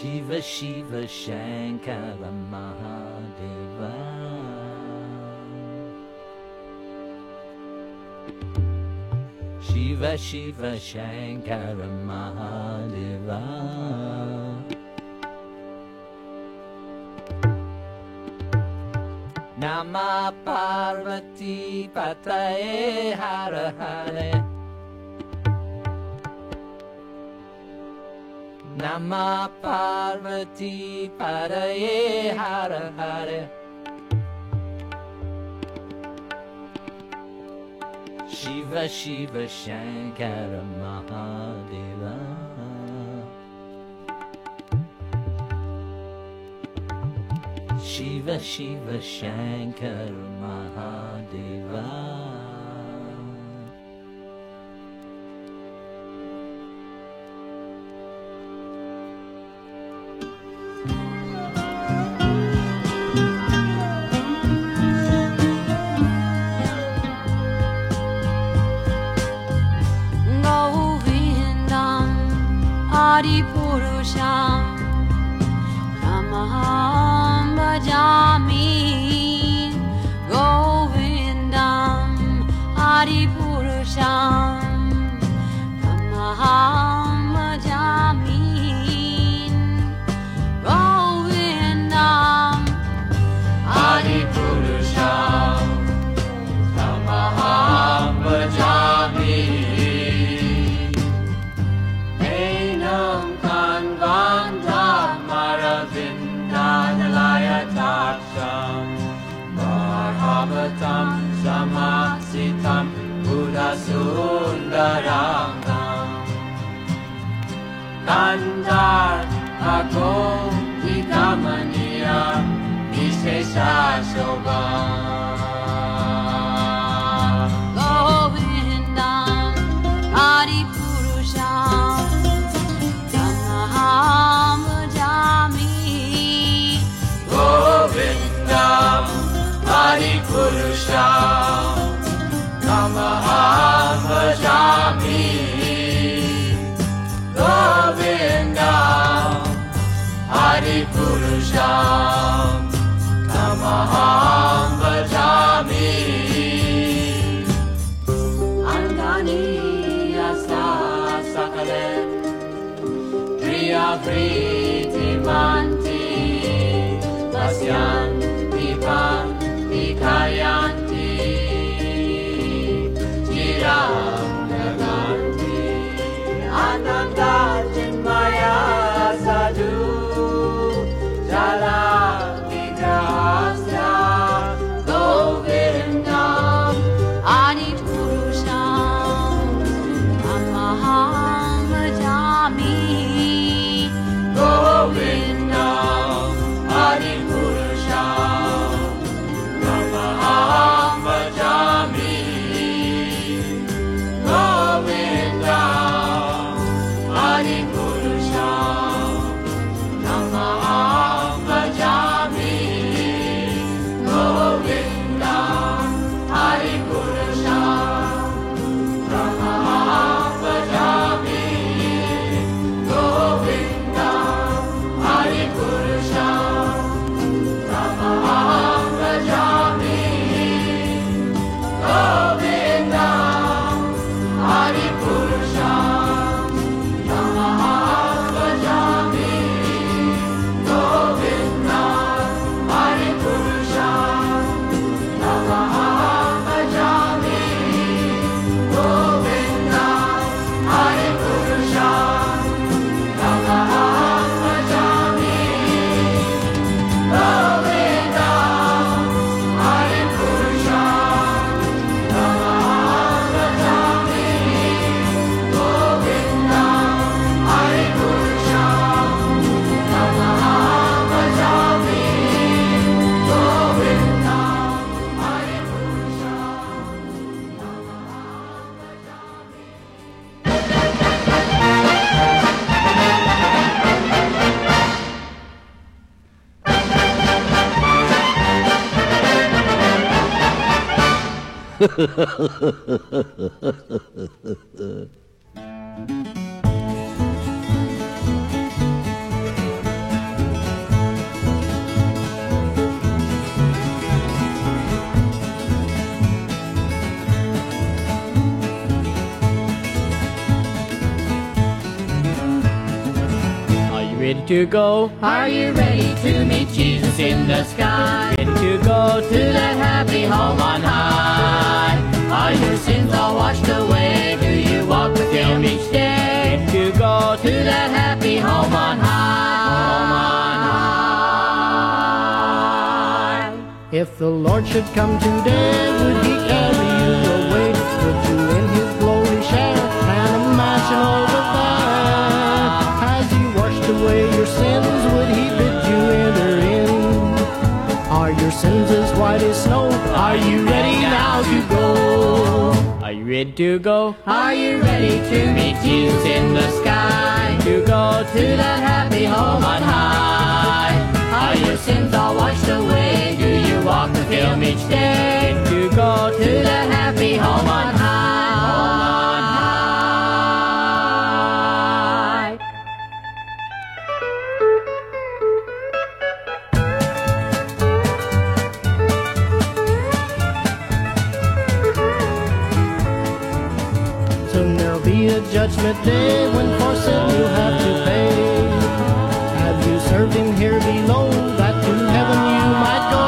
[SPEAKER 18] Shiv Shiv Shankar Mahadev. Shiv Shiv Shankar Mahadev. नमा पार्वती पतये हर हरे। Namah Parvati Padaye Hara Hare. Shiva Shiva Shankara Mahadeva. Shiva Shiva Shankara ready to go? Are you ready to meet Jesus in the sky? Ready to go to that happy home on high? Are your sins all washed away? Do you walk with Him each day? To go to that happy home on high? Home on high.
[SPEAKER 19] If the Lord should come today, would he Are your sins as white as snow? Are you ready now to go?
[SPEAKER 18] Are you ready to go? Are you ready to meet Jesus in the sky? To go to that happy home on high? Are your sins all washed away? Do you walk with Him each day? To go to that happy home on high?
[SPEAKER 19] Judgment day when for sin you'll have to pay. Have you served him here below that to heaven you might go?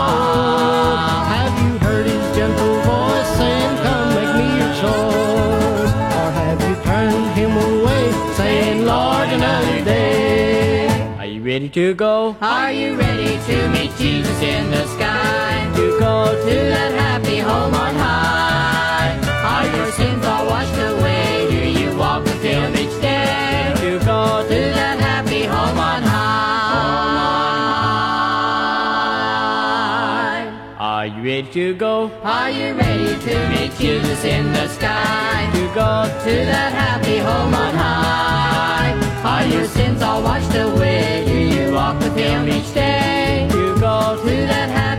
[SPEAKER 19] Have you heard his gentle voice saying, Come make me your choice? Or have you turned him away saying, Lord, another day?
[SPEAKER 18] Are you ready to go? Are you ready to meet Jesus in the sky? To go to that happy home on high? Are your sins that happy home on high? Are you ready to go? Are you ready to meet Jesus in the sky? To go to that happy home on high? Are your sins all washed away? Do you walk with Him each day? To go to that happy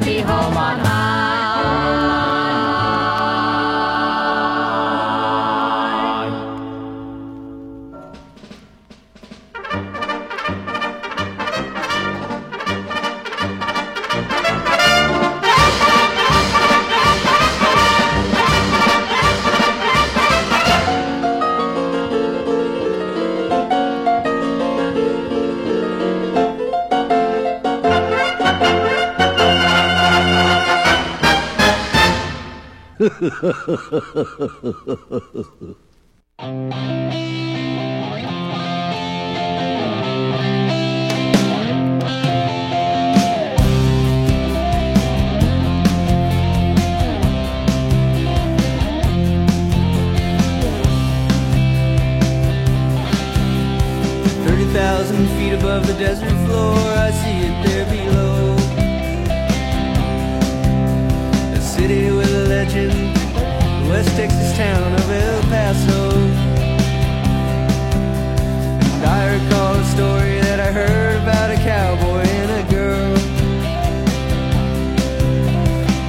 [SPEAKER 20] thousand feet above the desert floor, I see it there below. A city with a legend, the West Texas town of El Paso. And I recall a story that I heard about a cowboy and a girl.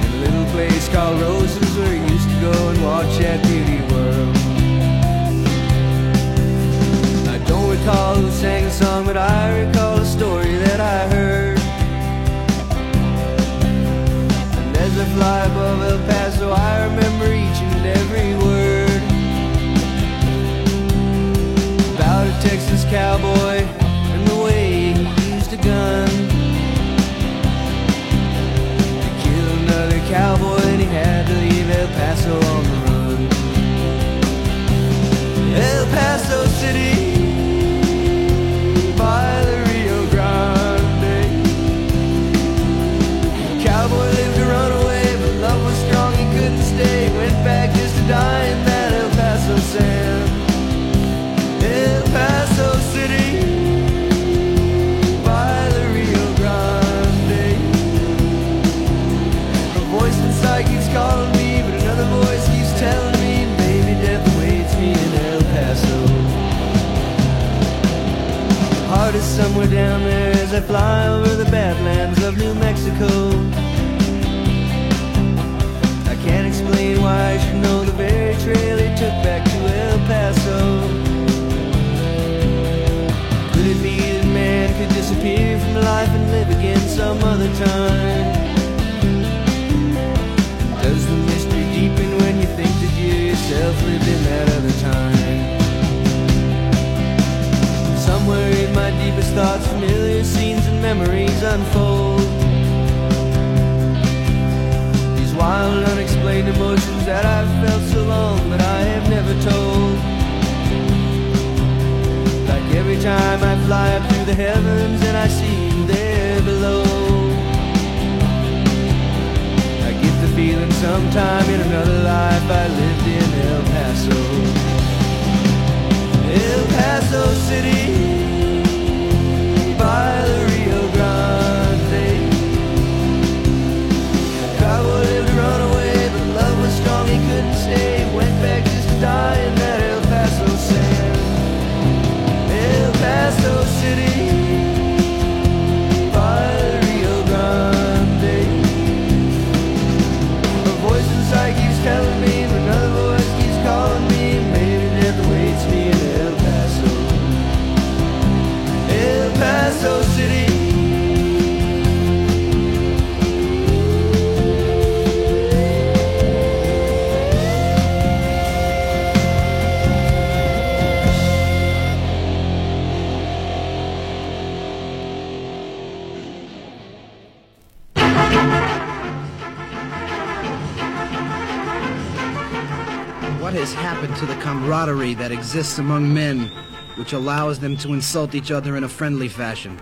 [SPEAKER 20] In a little place called Roses where he used to go and watch that beauty world. I don't recall who sang the song, but I recall a story that I heard. And as I fly above El Paso, Texas cowboy and the way he used a gun to kill another cowboy, and he had to leave El Paso on the run. El Paso City somewhere down there as I fly over the badlands of New Mexico. I can't explain why I should know the very trail he took back to El Paso. Could it be that man could disappear from life and live again some other time? Does the mystery deepen when you think that you yourself lived in that other deepest thoughts, familiar scenes and memories unfold. These wild, unexplained emotions that I've felt so long, but I have never told. Like every time I fly up through the heavens and I see you there below. I get the feeling sometime in another life I lived in El Paso. El Paso City that
[SPEAKER 21] to the camaraderie that exists among men, which allows them to insult each other in a friendly fashion?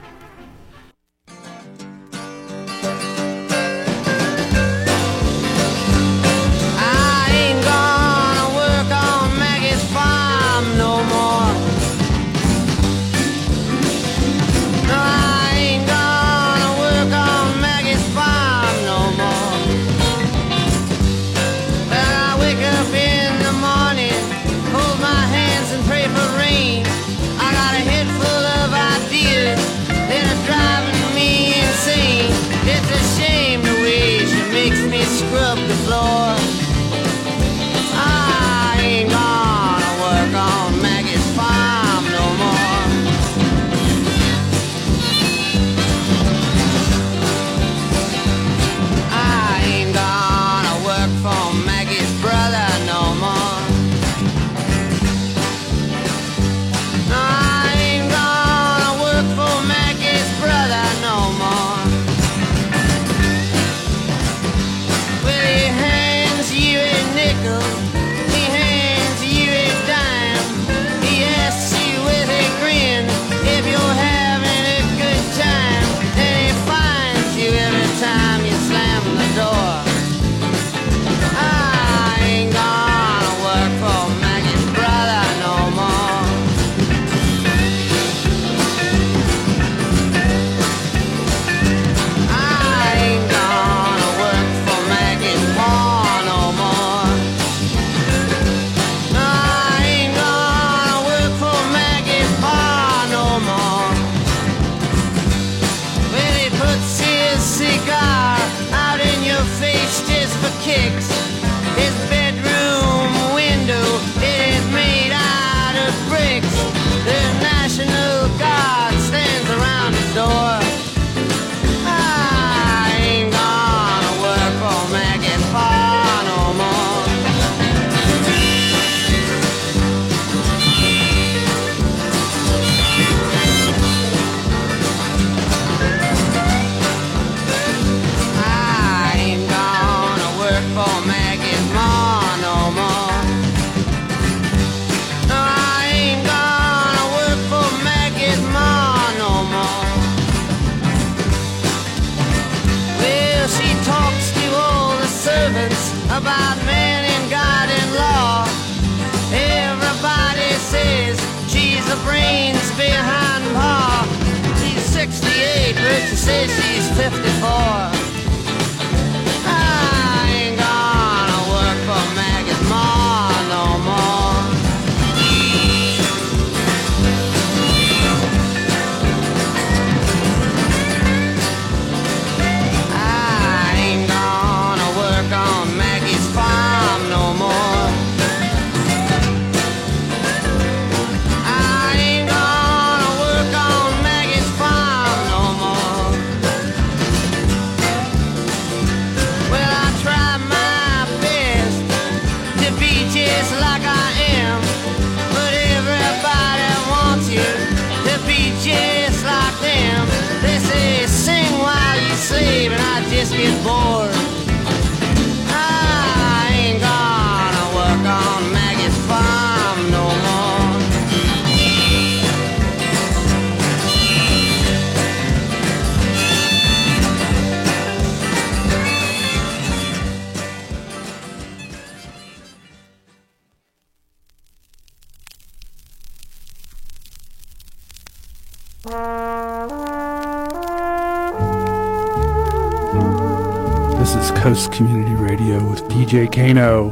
[SPEAKER 1] DJ Kano.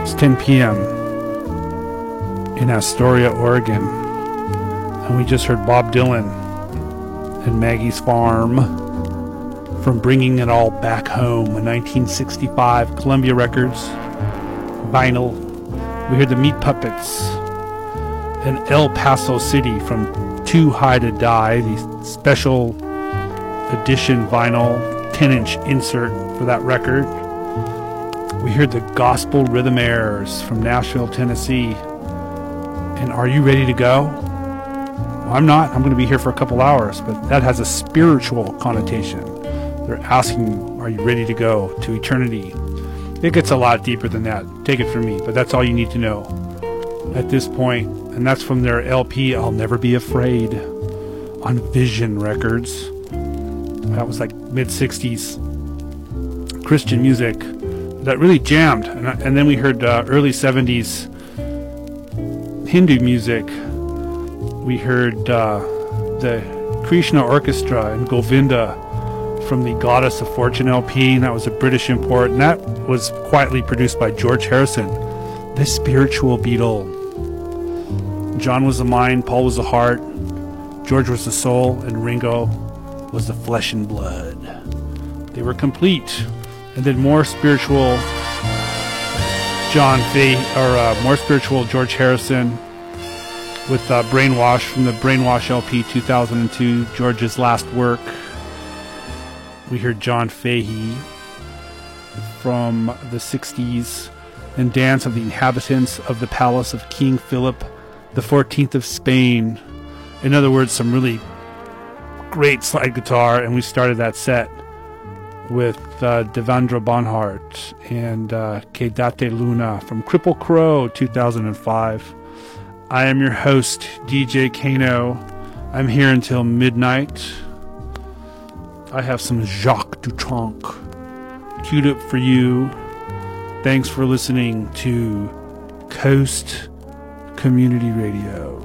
[SPEAKER 1] It's 10 p.m. in Astoria, Oregon. And we just heard Bob Dylan and Maggie's Farm from Bringing It All Back Home, a 1965 Columbia Records vinyl. We heard the Meat Puppets and El Paso City from Too High to Die, the special edition vinyl 10 inch insert for that record. We heard the Gospel Rhythm Airs from Nashville, Tennessee. And are you ready to go? Well, I'm not. I'm going to be here for a couple hours, but that has a spiritual connotation. They're asking, Are you ready to go to eternity? It gets a lot deeper than that. Take it from me, but that's all you need to know at this point. And that's from their LP, I'll Never Be Afraid, on Vision Records. That was like mid 60s Christian music that really jammed. And, and then we heard uh, early 70s Hindu music. We heard uh, the Krishna Orchestra and Govinda from the Goddess of Fortune LP, and that was a British import, and that was quietly produced by George Harrison, the spiritual Beatle. John was the mind, Paul was the heart, George was the soul, and Ringo was the flesh and blood. They were complete, and then more spiritual John Fahey, or uh, more spiritual George Harrison with uh, Brainwash from the Brainwash LP 2002, George's last work. We heard John Fahey from the 60s and Dance of the Inhabitants of the Palace of King Philip the 14th of Spain. In other words, some really great slide guitar, and we started that set with uh, Devendra Banhart and uh, Quedate Luna from Cripple Crow 2005. I am your host, DJ Kano. I'm here until midnight. I have some Jacques Dutronc queued up for you. Thanks for listening to Coast Community Radio.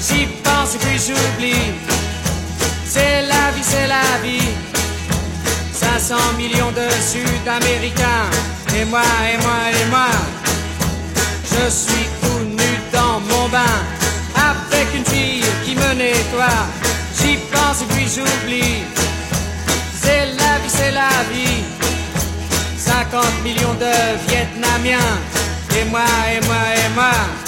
[SPEAKER 22] J'y pense et puis j'oublie. C'est la vie, c'est la vie. 500 millions de Sud-Américains. Et moi, et moi, et moi. Je suis tout nu dans mon bain. Avec une fille qui me nettoie. J'y pense et puis j'oublie. C'est la vie, c'est la vie. 50 millions de Vietnamiens. Et moi, et moi, et moi.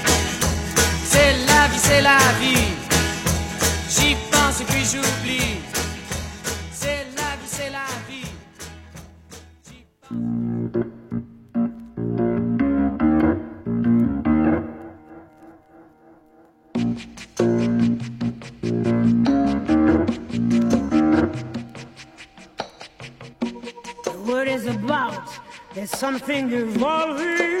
[SPEAKER 22] C'est la vie. J'y pense et puis j'oublie. C'est la vie, c'est la vie.
[SPEAKER 23] The word is about, there's something evolving.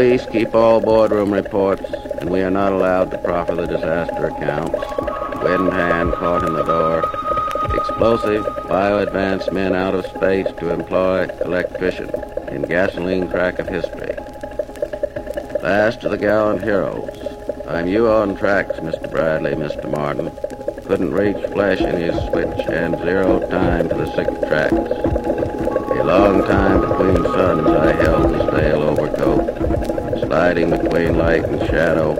[SPEAKER 24] Police keep all boardroom reports, and we are not allowed to proffer the disaster accounts. Wind hand caught in the door. Explosive, bio-advanced men out of space to employ electrician in gasoline crack of history. Last of the gallant heroes. I'm you on tracks, Mr. Bradley, Mr. Martin. Couldn't reach flesh in his switch and zero time to the six tracks. A long time between suns I held the sliding between light and shadow,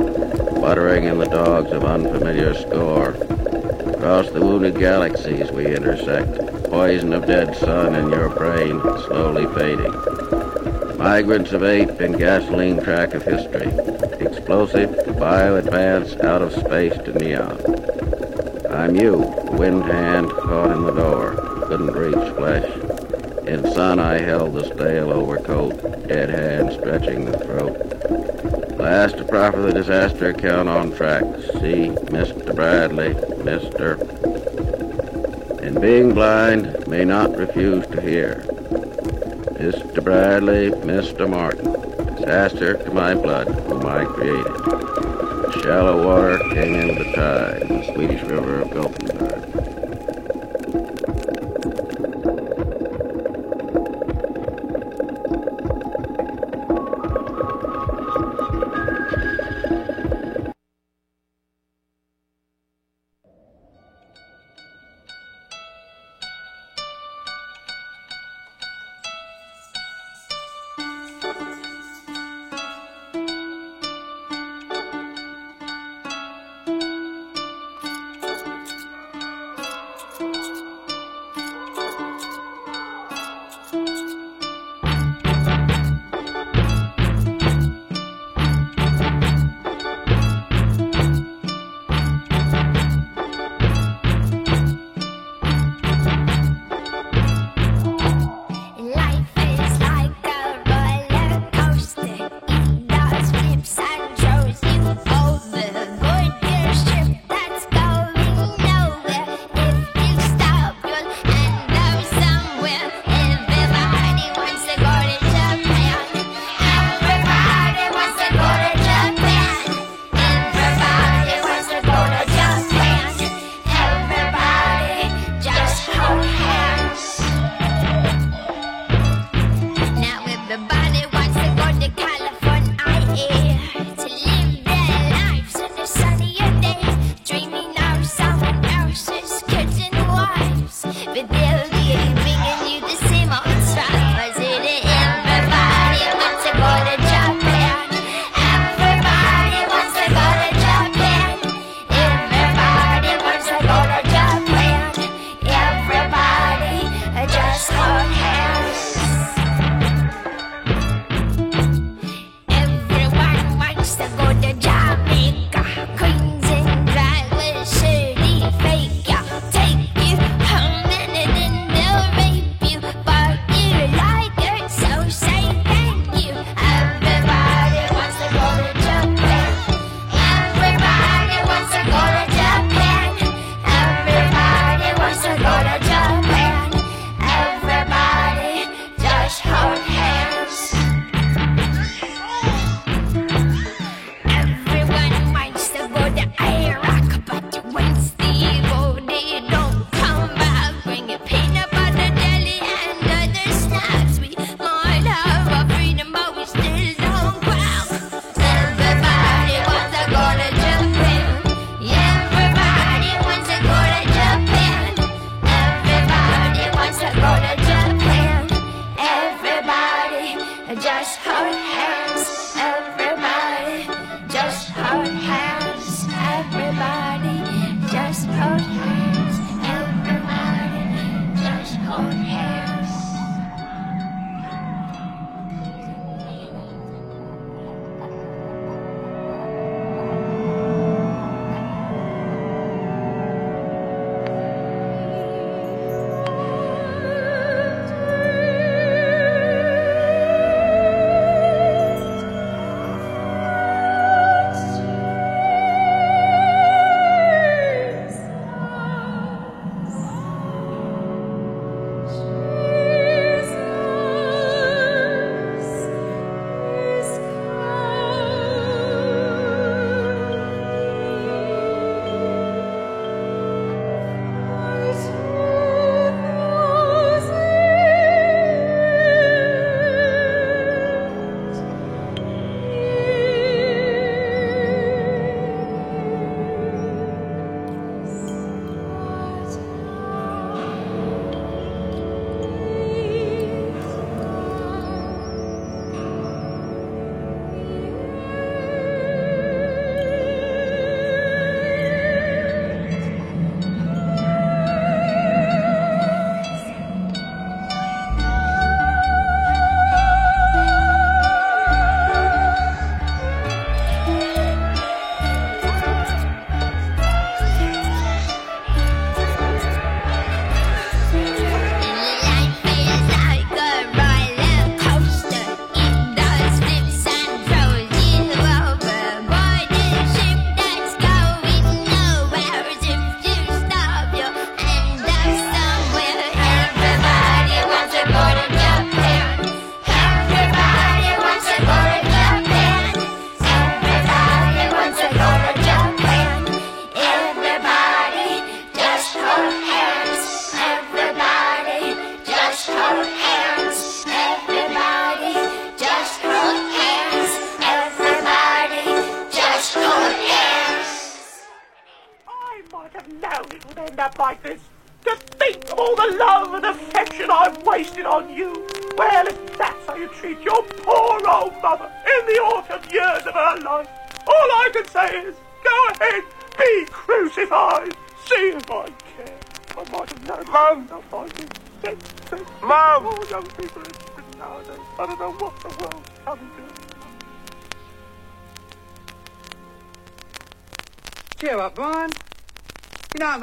[SPEAKER 24] muttering in the dogs of unfamiliar score. Across the wounded galaxies we intersect, poison of dead sun in your brain, slowly fading. Migrants of ape in gasoline track of history, explosive, bio-advance, out of space to neon. I'm you, wind hand caught in the door, couldn't reach flesh. In sun I held the stale overcoat, dead hand stretching the throat. Last to proffer the disaster account on tracks. See, Mr. Bradley, Mr. And being blind, may not refuse to hear. Mr. Bradley, Mr. Martin, disaster to my blood, whom I created. Shallow water came into the tide, in the Swedish river of Gothenburg.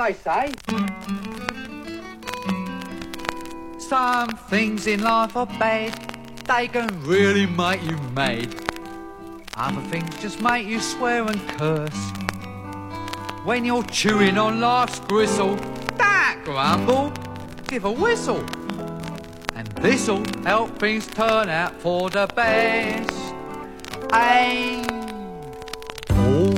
[SPEAKER 25] I say.
[SPEAKER 26] Some things in life are bad, they can really make you mad. Other things just make you swear and curse. When you're chewing on life's gristle, that grumble, give a whistle. And this'll help things turn out for the best. Ain't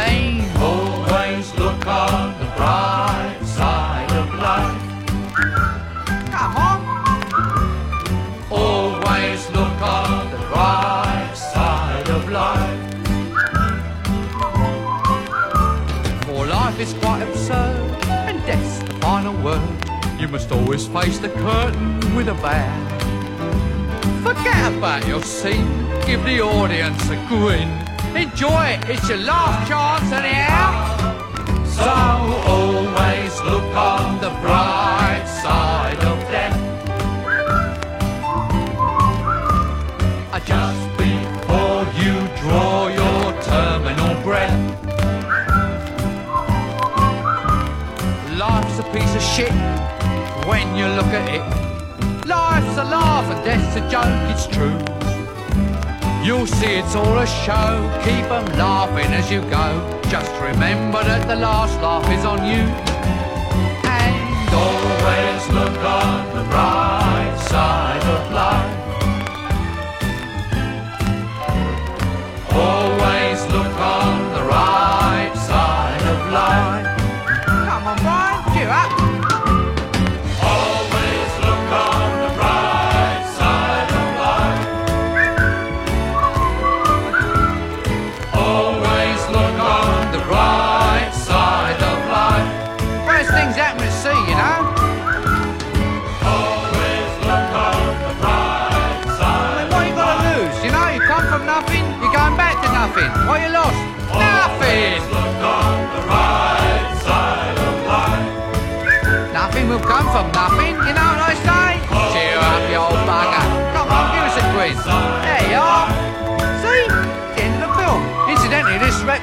[SPEAKER 26] Hey, always look on the bright side of life. Come on. Always look on the bright side of life. For life is quite absurd, and death's the final word. You must always face the curtain with a bow. Forget about your scene, give the audience a grin. Enjoy it, it's your last chance anyhow. Eh? So always look on the bright side of death. Just before you draw your terminal breath. Life's a piece of shit when you look at it. Life's a laugh and death's a joke, it's true. You'll see it's all a show, keep 'em laughing as you go. Just remember that the last laugh is on you. And always look on the bright side of life. Always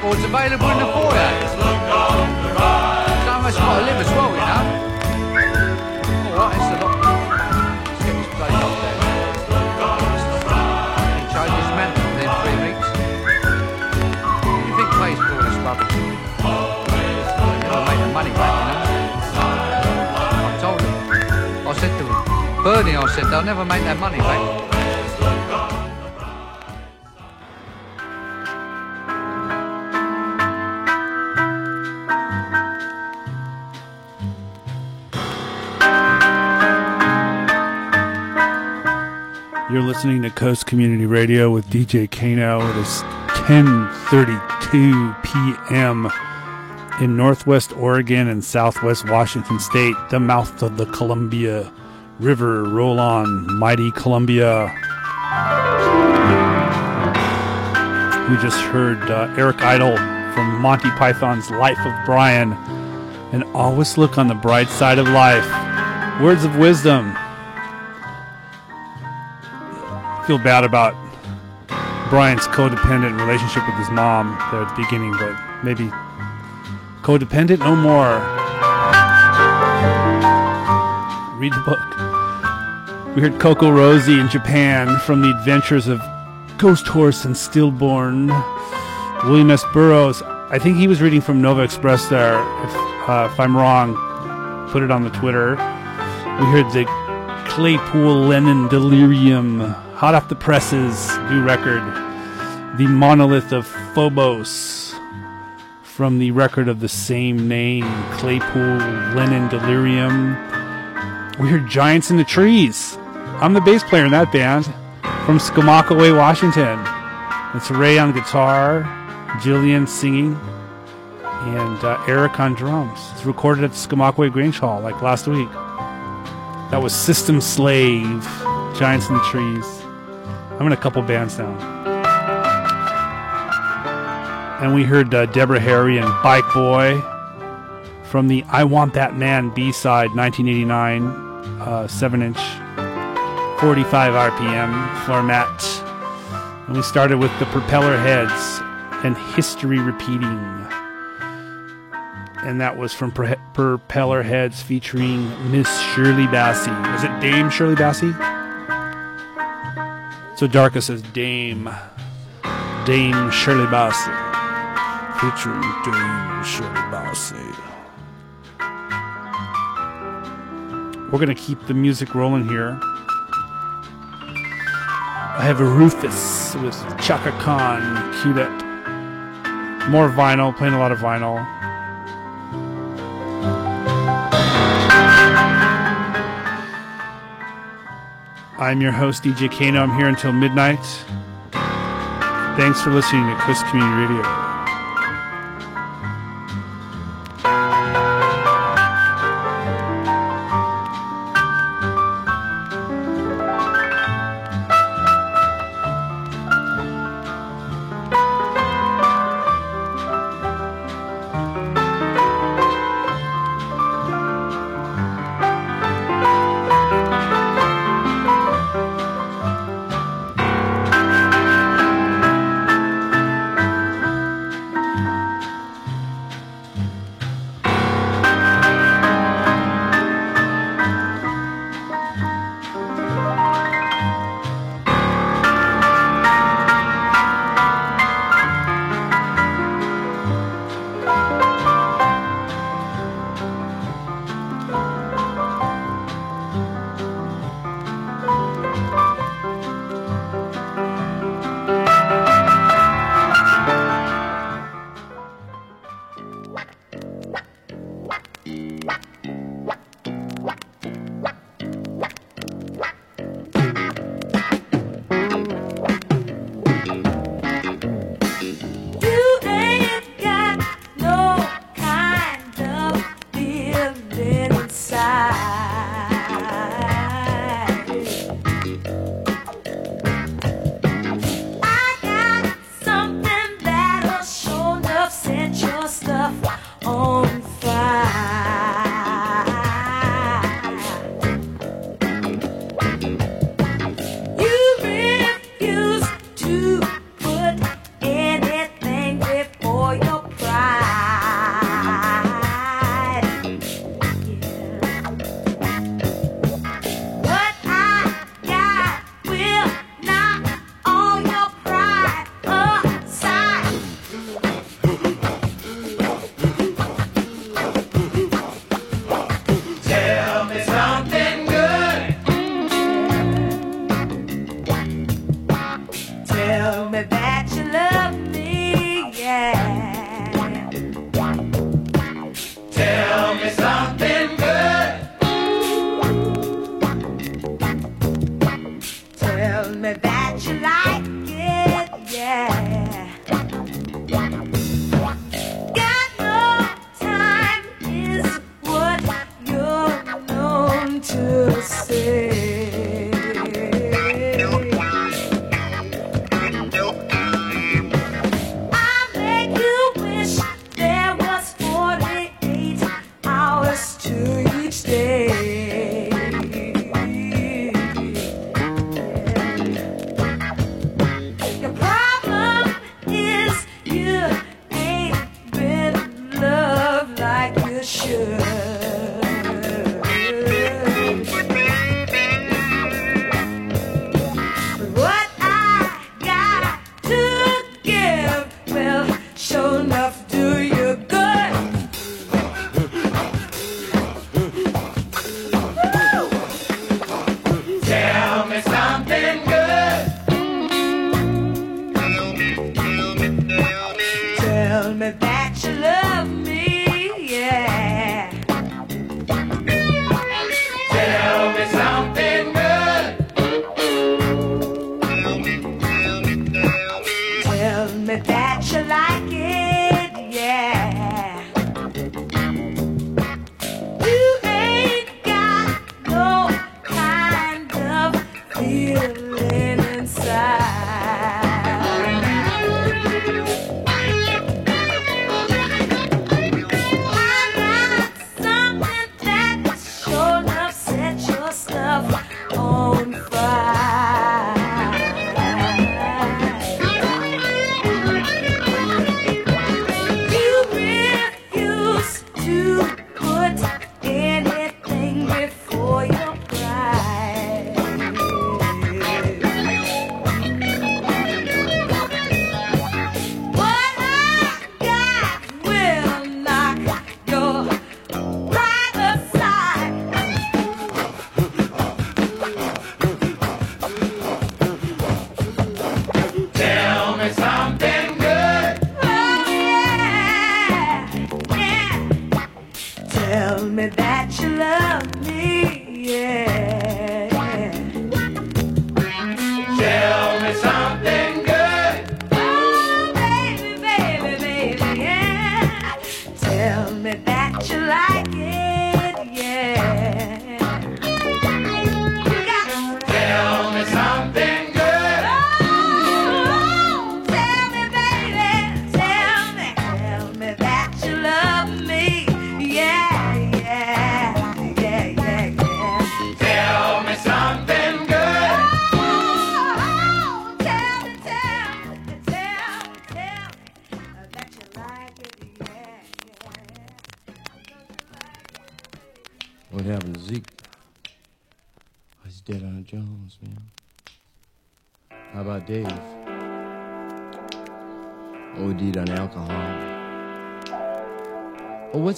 [SPEAKER 26] this record's available in the foyer. Us got to live as well, you know. Alright, it's a lot. Let's get this place off there. Change his mantle within three weeks. What do you think pays for this rubbish? Never make the money back, you know. I told him. I said to him, Bernie, I said, they'll never make that money back.
[SPEAKER 1] You're listening to Coast Community Radio with DJ Kano. It is 10:32 p.m. in Northwest Oregon and Southwest Washington State, the mouth of the Columbia River. Roll on, mighty Columbia. We just heard uh, Eric Idle from Monty Python's Life of Brian, and always look on the bright side of life. Words of wisdom. Feel bad about Brian's codependent relationship with his mom there at the beginning, but maybe codependent no more. Read the book. We heard CocoRosie in Japan from the adventures of Ghost Horse and Stillborn. William S. Burroughs, I think he was reading from Nova Express there. If, uh, if I'm wrong, put it on the Twitter. We heard the Claypool Lennon Delirium, hot off the presses, new record. The Monolith of Phobos from the record of the same name, Claypool Lennon Delirium. We heard Giants in the Trees. I'm the bass player in that band from Skamokawa, Washington. It's Ray on guitar, Jillian singing, and uh, Eric on drums. It's recorded at the Skamokawa Grange Hall like last week. That was System Slave, Giants in the Trees. I'm in a couple bands now. And we heard uh, Deborah Harry and Bike Boy from the I Want That Man B side 1989 uh, 7 inch 45 RPM format. And we started with the Propellerheads and history repeating.
[SPEAKER 7] And that was from Propellerheads featuring Miss Shirley Bassey. Was it Dame Shirley Bassey? So Darka says Dame. Dame Shirley Bassey. Featuring Dame Shirley Bassey. We're going to keep the music rolling here. I have a Rufus with Chaka Khan. Cue that. More vinyl, playing a lot of vinyl. I'm your host, DJ Kano. I'm here until midnight. Thanks for listening to Coast Community Radio.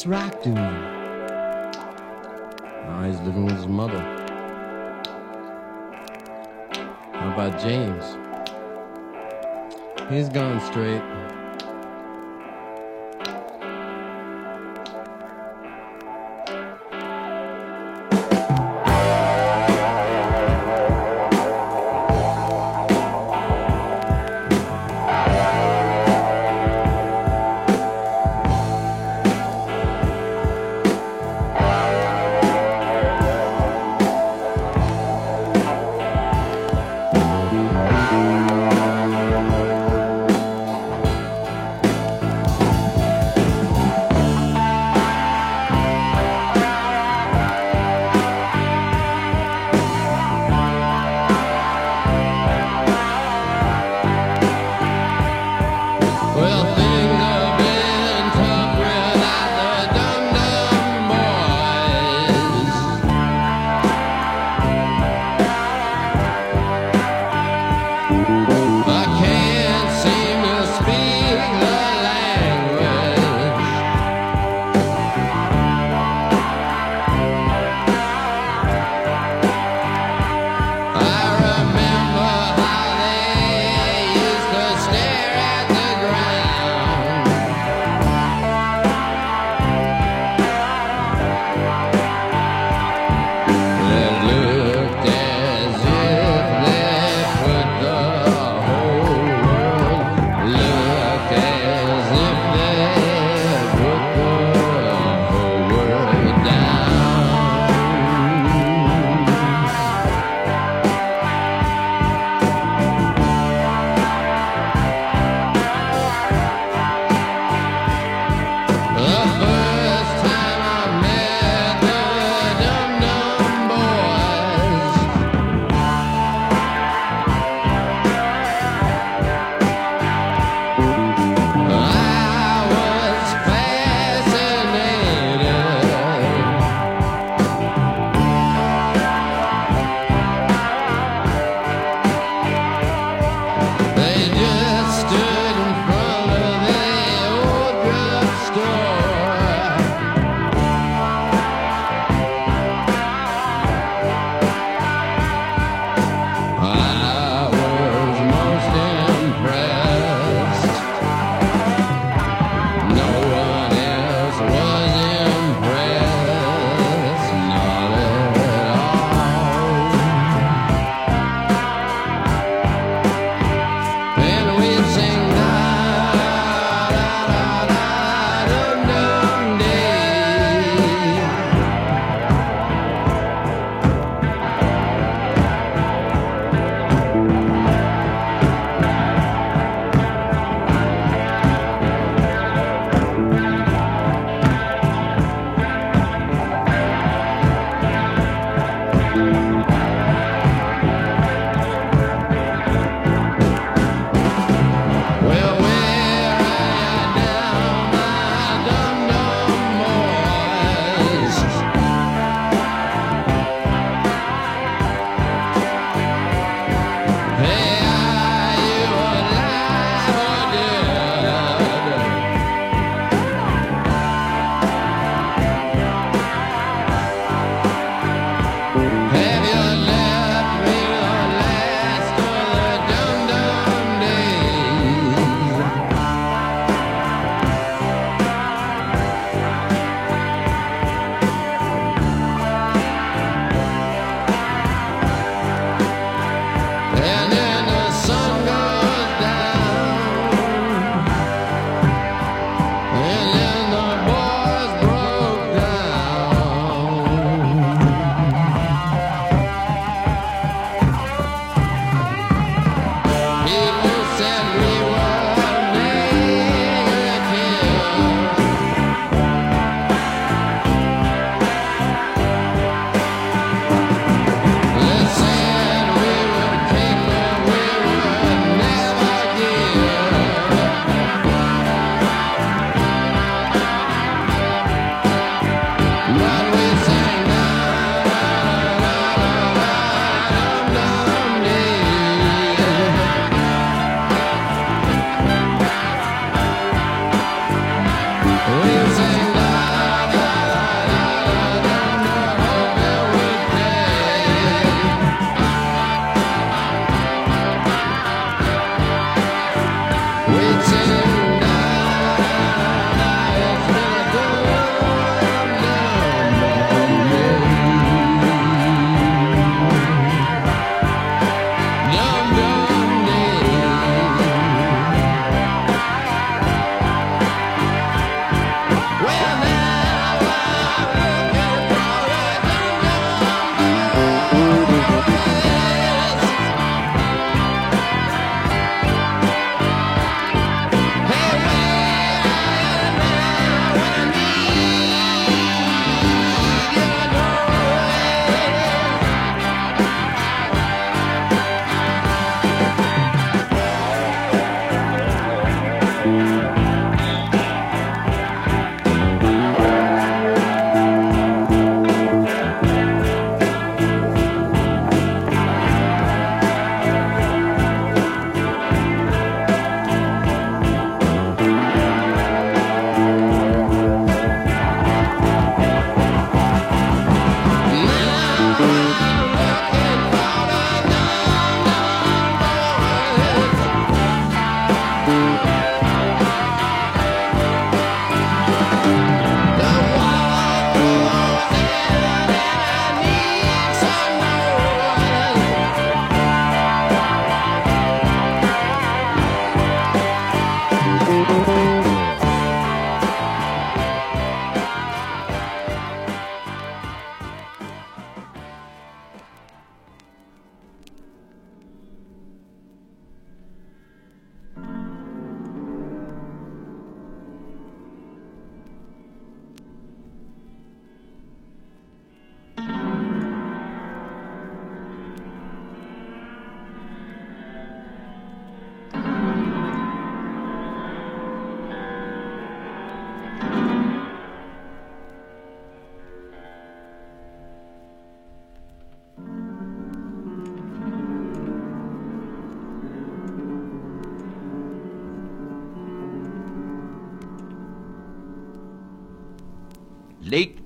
[SPEAKER 27] What's Rock doing? Now he's living with his mother. How about James? He's gone straight.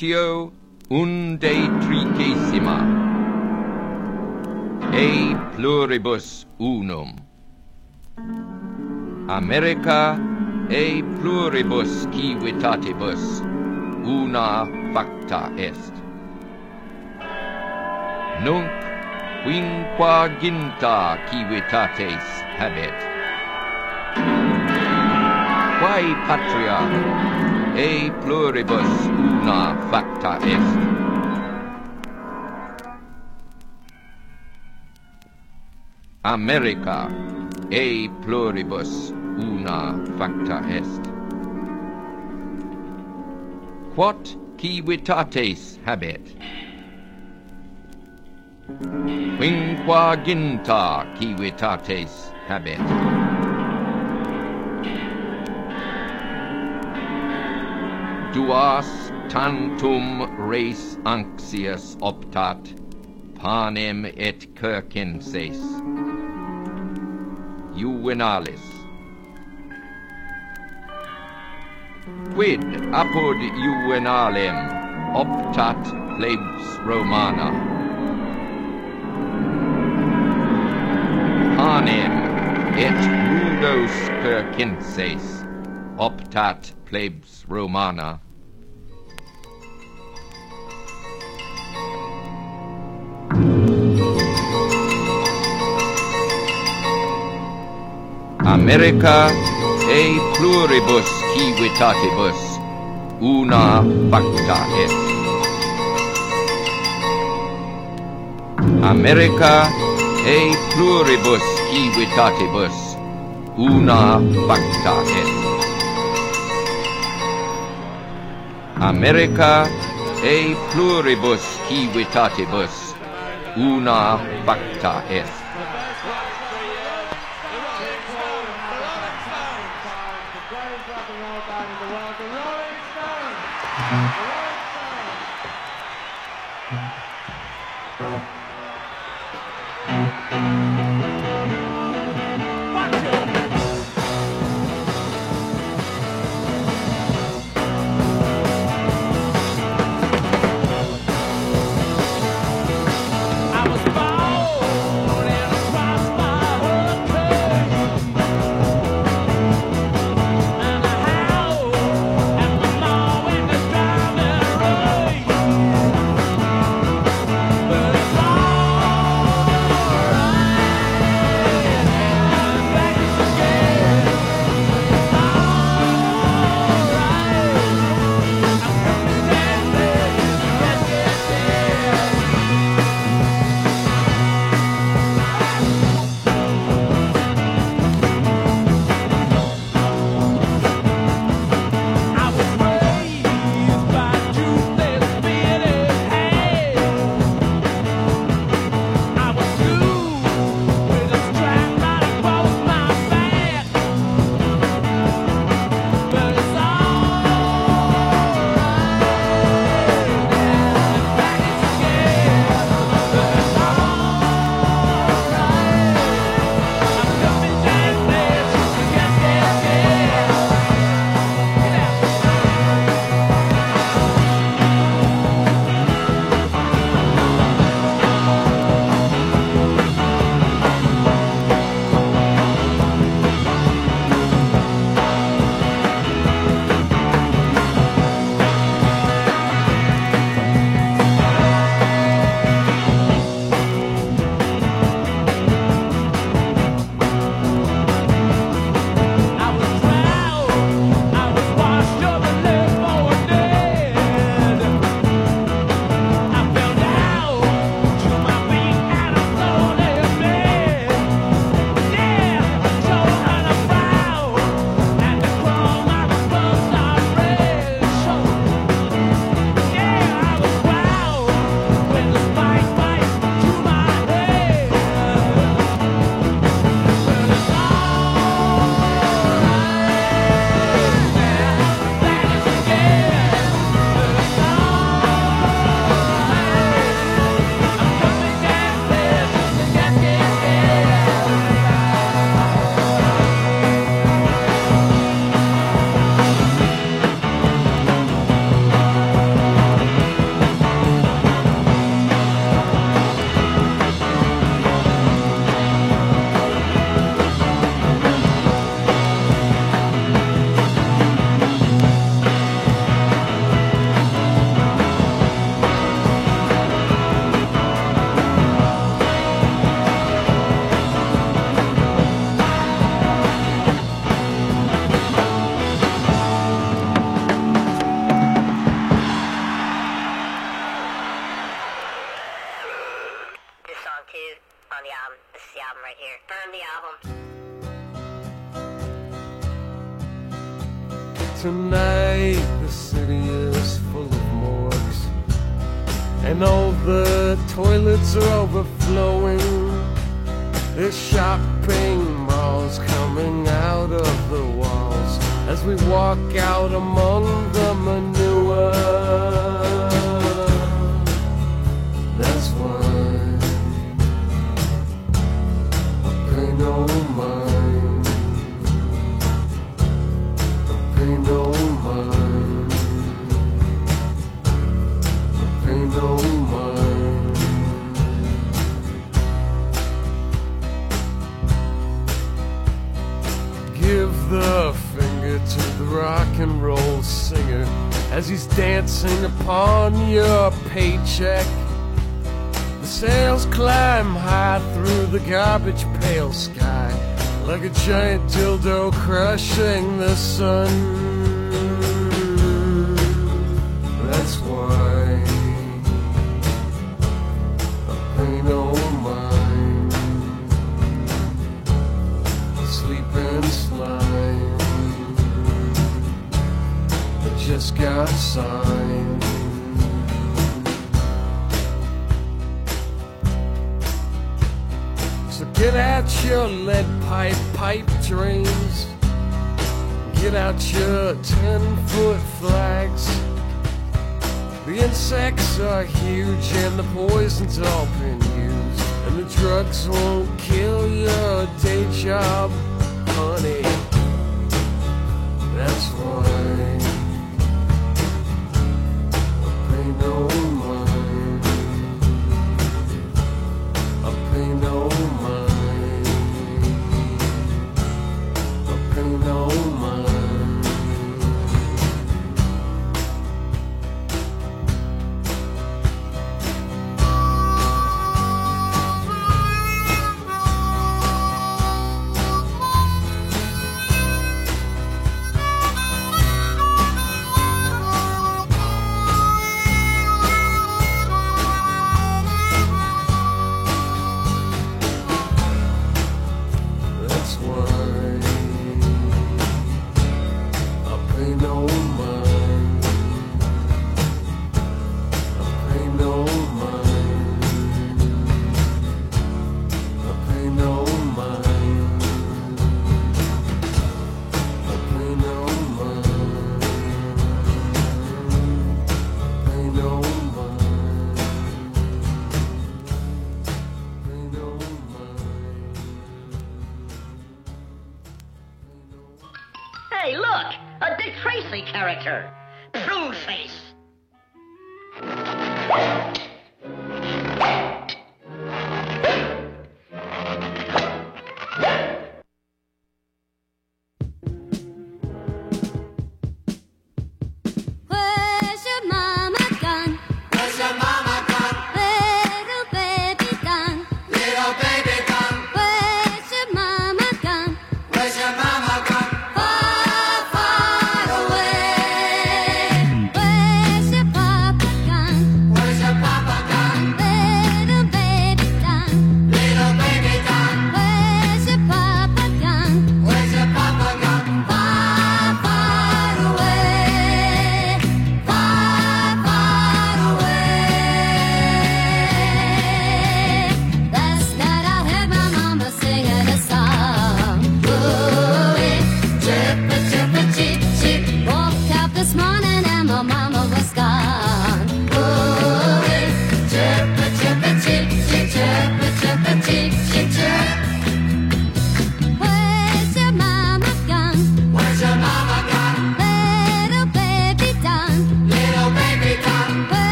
[SPEAKER 28] Sextio undectricesima E pluribus unum. America e pluribus civitatibus una facta est. Nunc quinquaginta civitates habet. Quae patria e pluribus una facta est. America e pluribus una facta est. Quot civitates habet? Quinquaginta civitates habet. Duas tantum res anxious optat panem et circenses juvenalis. Quid apud juvenalem optat plebs romana? Panem et nudos circenses optat plebs romana America e pluribus civitatibus una facta est. America e pluribus civitatibus una facta est. America e pluribus civitatibus una facta est.
[SPEAKER 29] Mm-hmm.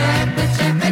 [SPEAKER 29] check the.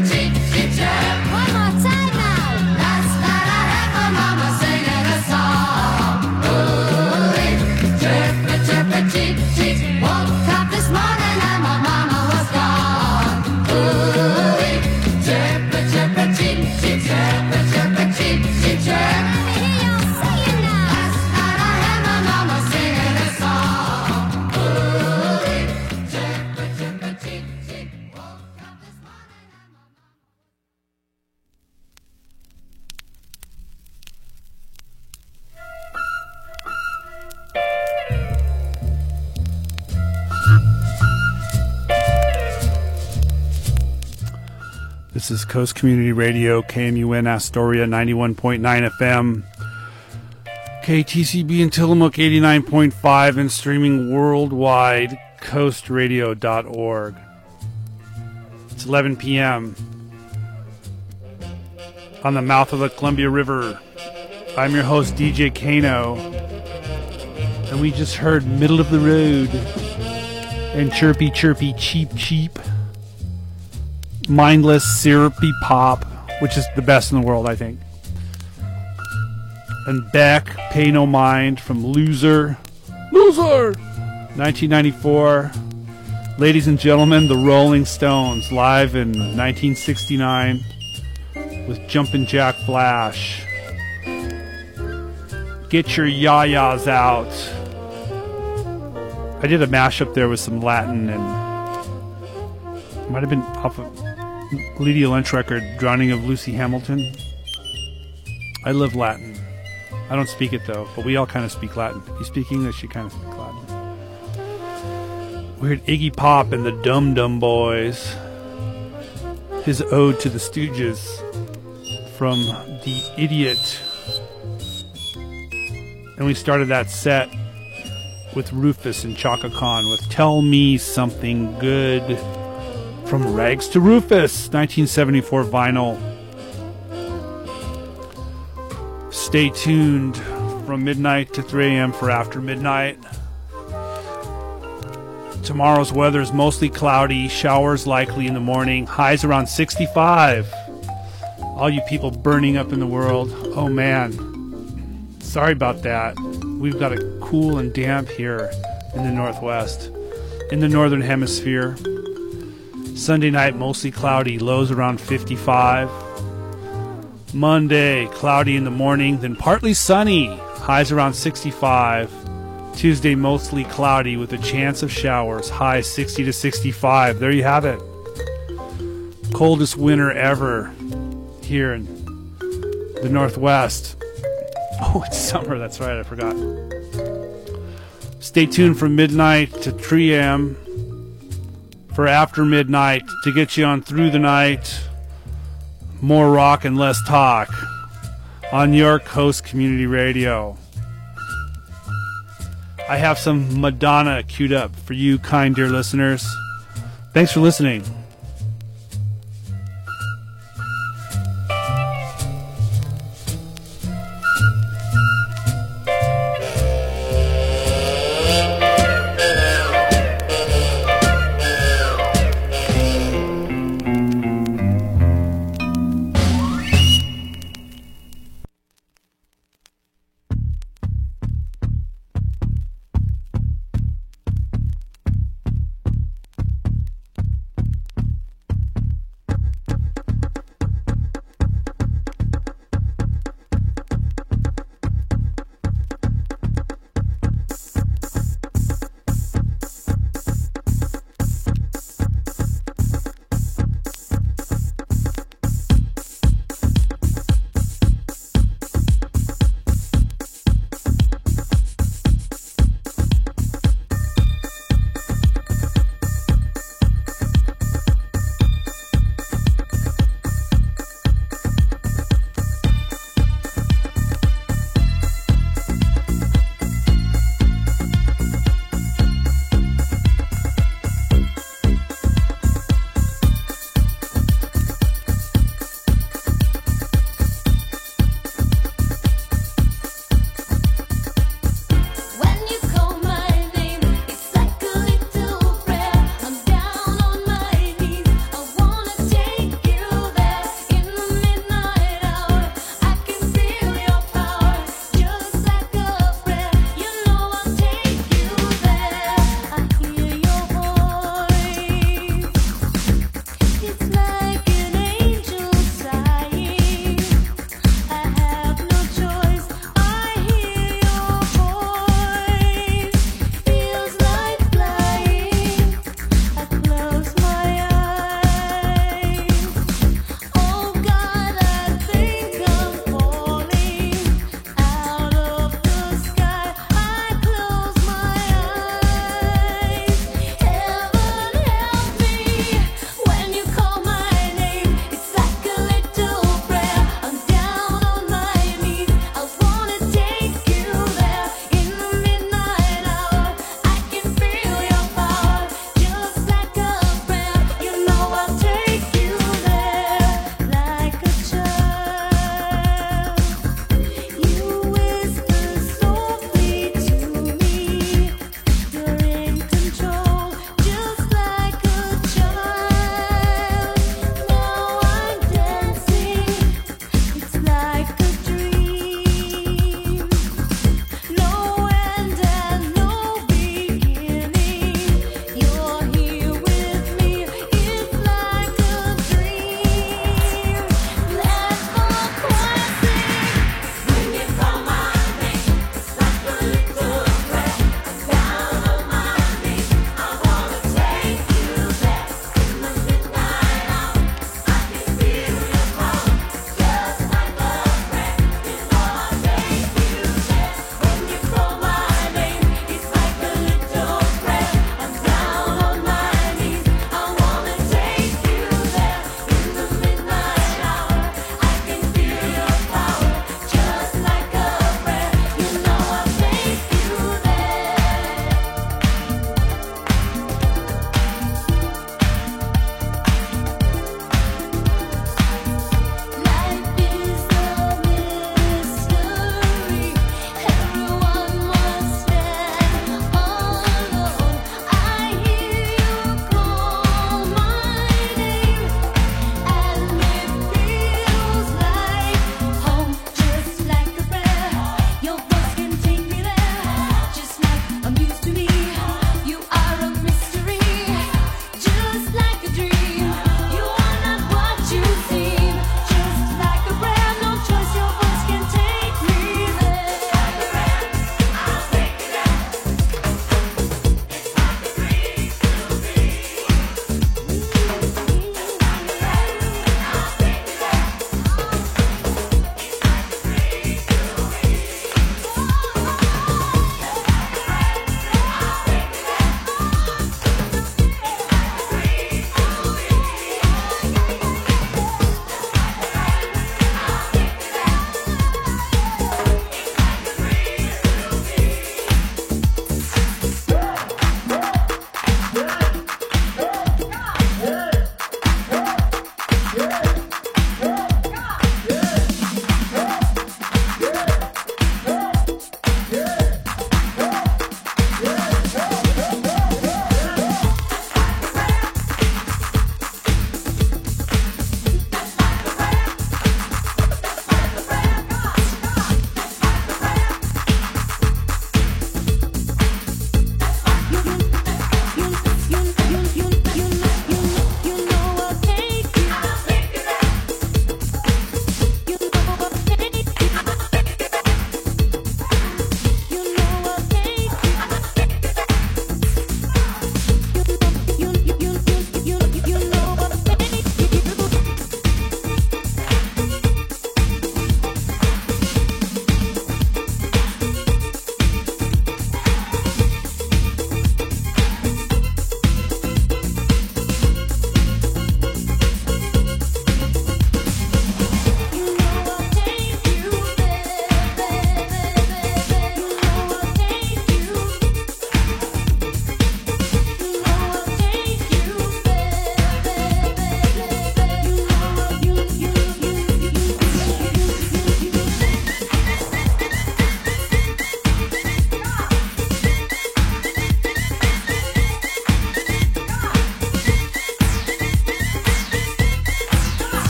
[SPEAKER 1] Coast Community Radio, KMUN Astoria 91.9 FM, KTCB in Tillamook 89.5, and streaming worldwide, coastradio.org. It's 11 p.m. on the mouth of the Columbia River. I'm your host, DJ Kano, and we just heard Middle of the Road and Chirpy Chirpy Cheap Cheap mindless syrupy pop, which is the best in the world, I think. And Beck, Pay No Mind from Loser. Loser! 1994. Ladies and gentlemen, the Rolling Stones, live in 1969 with Jumpin' Jack Flash. Get your yayas out. I did a mashup there with some Latin and might have been off of Lydia Lunch record, Drowning of Lucy Hamilton. I love Latin. I don't speak it though, but we all kind of speak Latin. You speak English, you kind of speak Latin. We heard Iggy Pop and the Dum Dum Boys. His ode to the Stooges from The Idiot. And we started that set with Rufus and Chaka Khan with Tell Me Something Good. From Rags to Rufus, 1974 vinyl. Stay tuned from midnight to 3 a.m. for After Midnight. Tomorrow's weather is mostly cloudy, showers likely in the morning, highs around 65. All you people burning up in the world, oh man. Sorry about that. We've got it cool and damp here in the Northwest. In the Northern Hemisphere, Sunday night, mostly cloudy, lows around 55. Monday, cloudy in the morning, then partly sunny, highs around 65. Tuesday, mostly cloudy with a chance of showers, highs 60 to 65. There you have it. Coldest winter ever here in the Northwest. Oh, it's summer, that's right, I forgot. Stay tuned from midnight to 3 a.m for after midnight to get you on through the night. More rock and less talk on your Coast Community Radio. I have some Madonna queued up for you, kind dear listeners. Thanks for listening.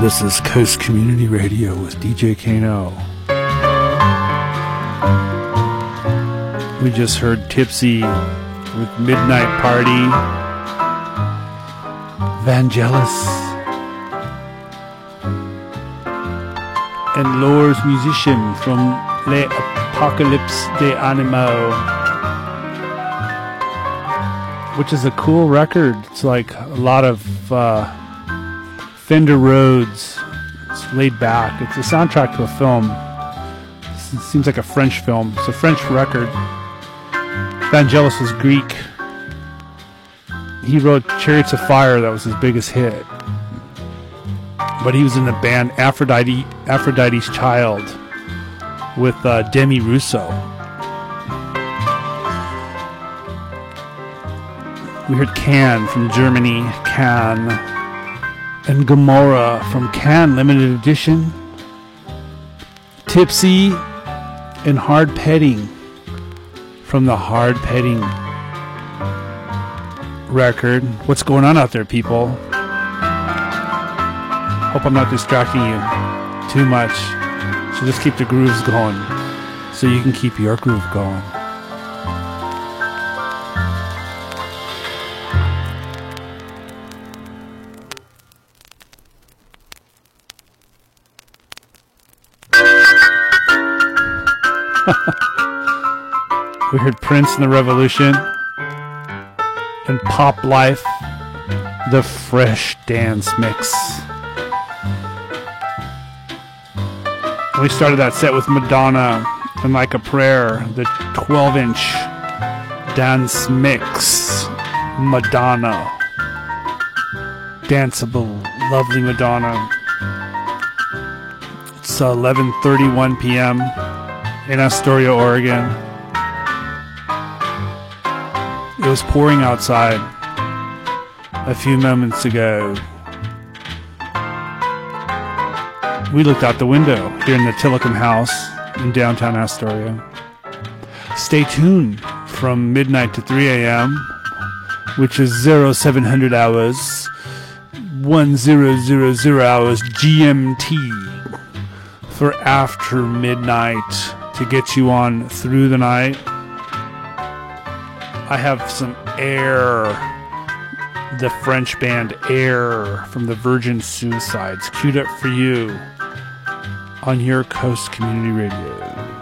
[SPEAKER 1] This is Coast Community Radio with DJ Kano. We just heard Tipsy with Midnight Party, Vangelis, and L'Ours Musicien from Le Apocalypse de Animo, which is a cool record. It's like a lot of uh, Fender Rhodes. It's laid back. It's a soundtrack to a film. It seems like a French film. It's a French record. Vangelis was Greek. He wrote Chariots of Fire, that was his biggest hit. But he was in the band Aphrodite, Aphrodite's Child with uh, Demis Roussos. We heard Can from Germany, Can, and Gomorrah from Can Limited Edition, Tipsy, and Hard Petting from the Hard Petting record. What's going on out there, people? Hope I'm not distracting you too much. So just keep the grooves going so you can keep your groove going. we heard Prince and the Revolution and Pop Life, the fresh dance mix. We started that set with Madonna and Like a Prayer, the 12 inch dance mix. Madonna. Danceable, lovely Madonna. It's uh, 11:31 p.m. in Astoria, Oregon. It was pouring outside a few moments ago. We looked out the window here in the Tillicum House in downtown Astoria. Stay tuned from midnight to 3 a.m., which is 0700 hours, 1000 hours GMT for after midnight to get you on through the night. I have some air, the French band Air from the Virgin Suicides, queued up for you on your Coast Community Radio.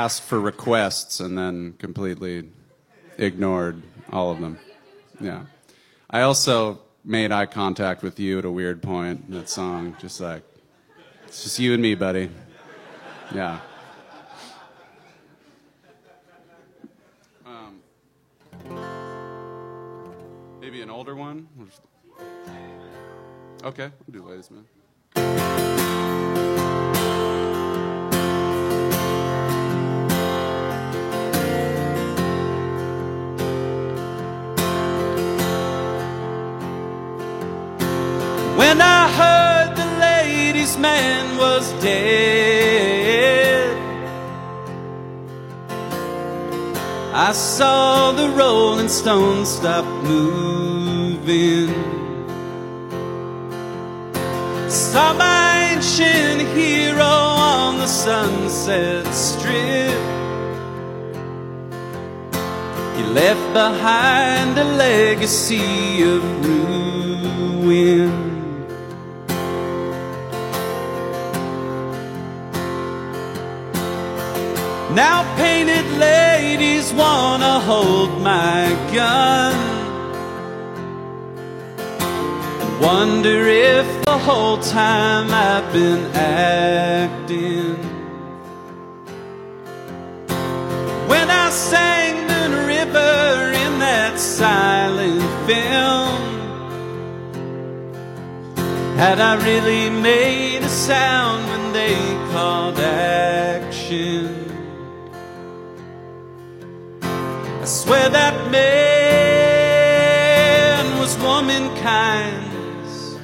[SPEAKER 30] Asked for requests and then completely ignored all of them. Yeah. I also made eye contact with you at a weird point in that song, just like, it's just you and me, buddy. Yeah. Um, maybe an older one? Okay, we'll do Ladies Man.
[SPEAKER 31] When I heard the ladies' man was dead, I saw the Rolling Stones stop moving. Saw my ancient hero on the sunset strip. He left behind a legacy of ruin. Now painted ladies wanna hold my gun wonder if the whole time I've been acting. When I sang Moon River in that silent film, had I really made a sound when they called action? Swear that man was womankind's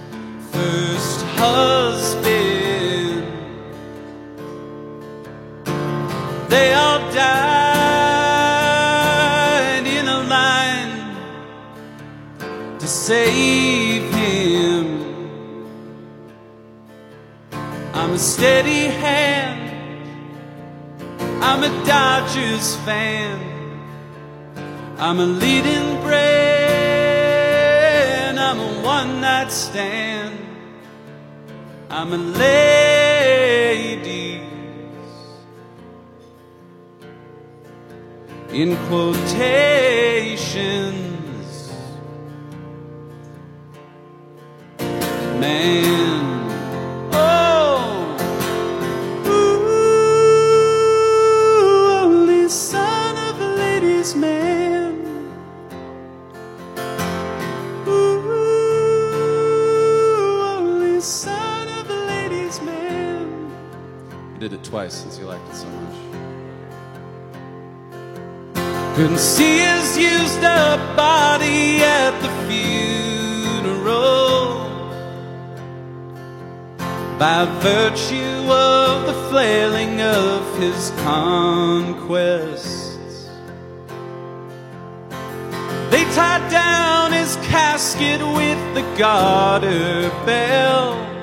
[SPEAKER 31] first husband. They all died in a line to save him. I'm a steady hand. I'm a Dodgers fan. I'm a leading brand. I'm a one night stand. I'm a lady. In quotations, man.
[SPEAKER 30] Did it twice since you liked it so much.
[SPEAKER 31] Couldn't see his used up body at the funeral by virtue of the flailing of his conquests. They tied down his casket with the garter belt.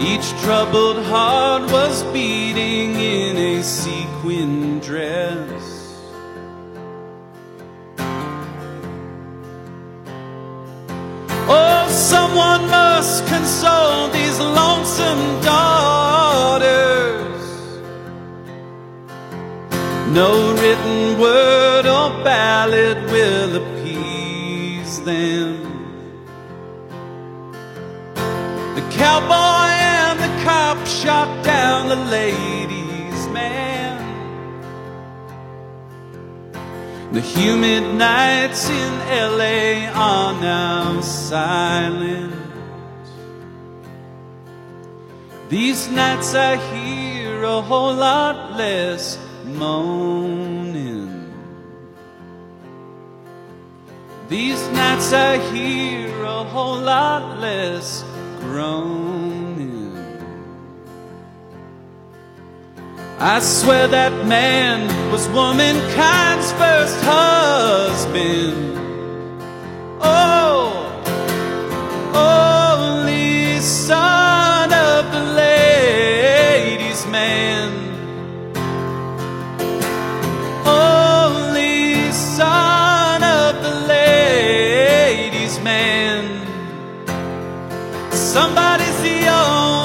[SPEAKER 31] Each troubled heart was beating in a sequin dress. Oh, someone must console these lonesome daughters. No written word or ballad will appease them. The cowboy cop shot down the ladies' man. The humid nights in LA are now silent. These nights I hear a whole lot less moaning. These nights I hear a whole lot less groaning. I swear that man was womankind's first husband. Oh, only son of the ladies' man. Only son of the ladies' man. Somebody's the only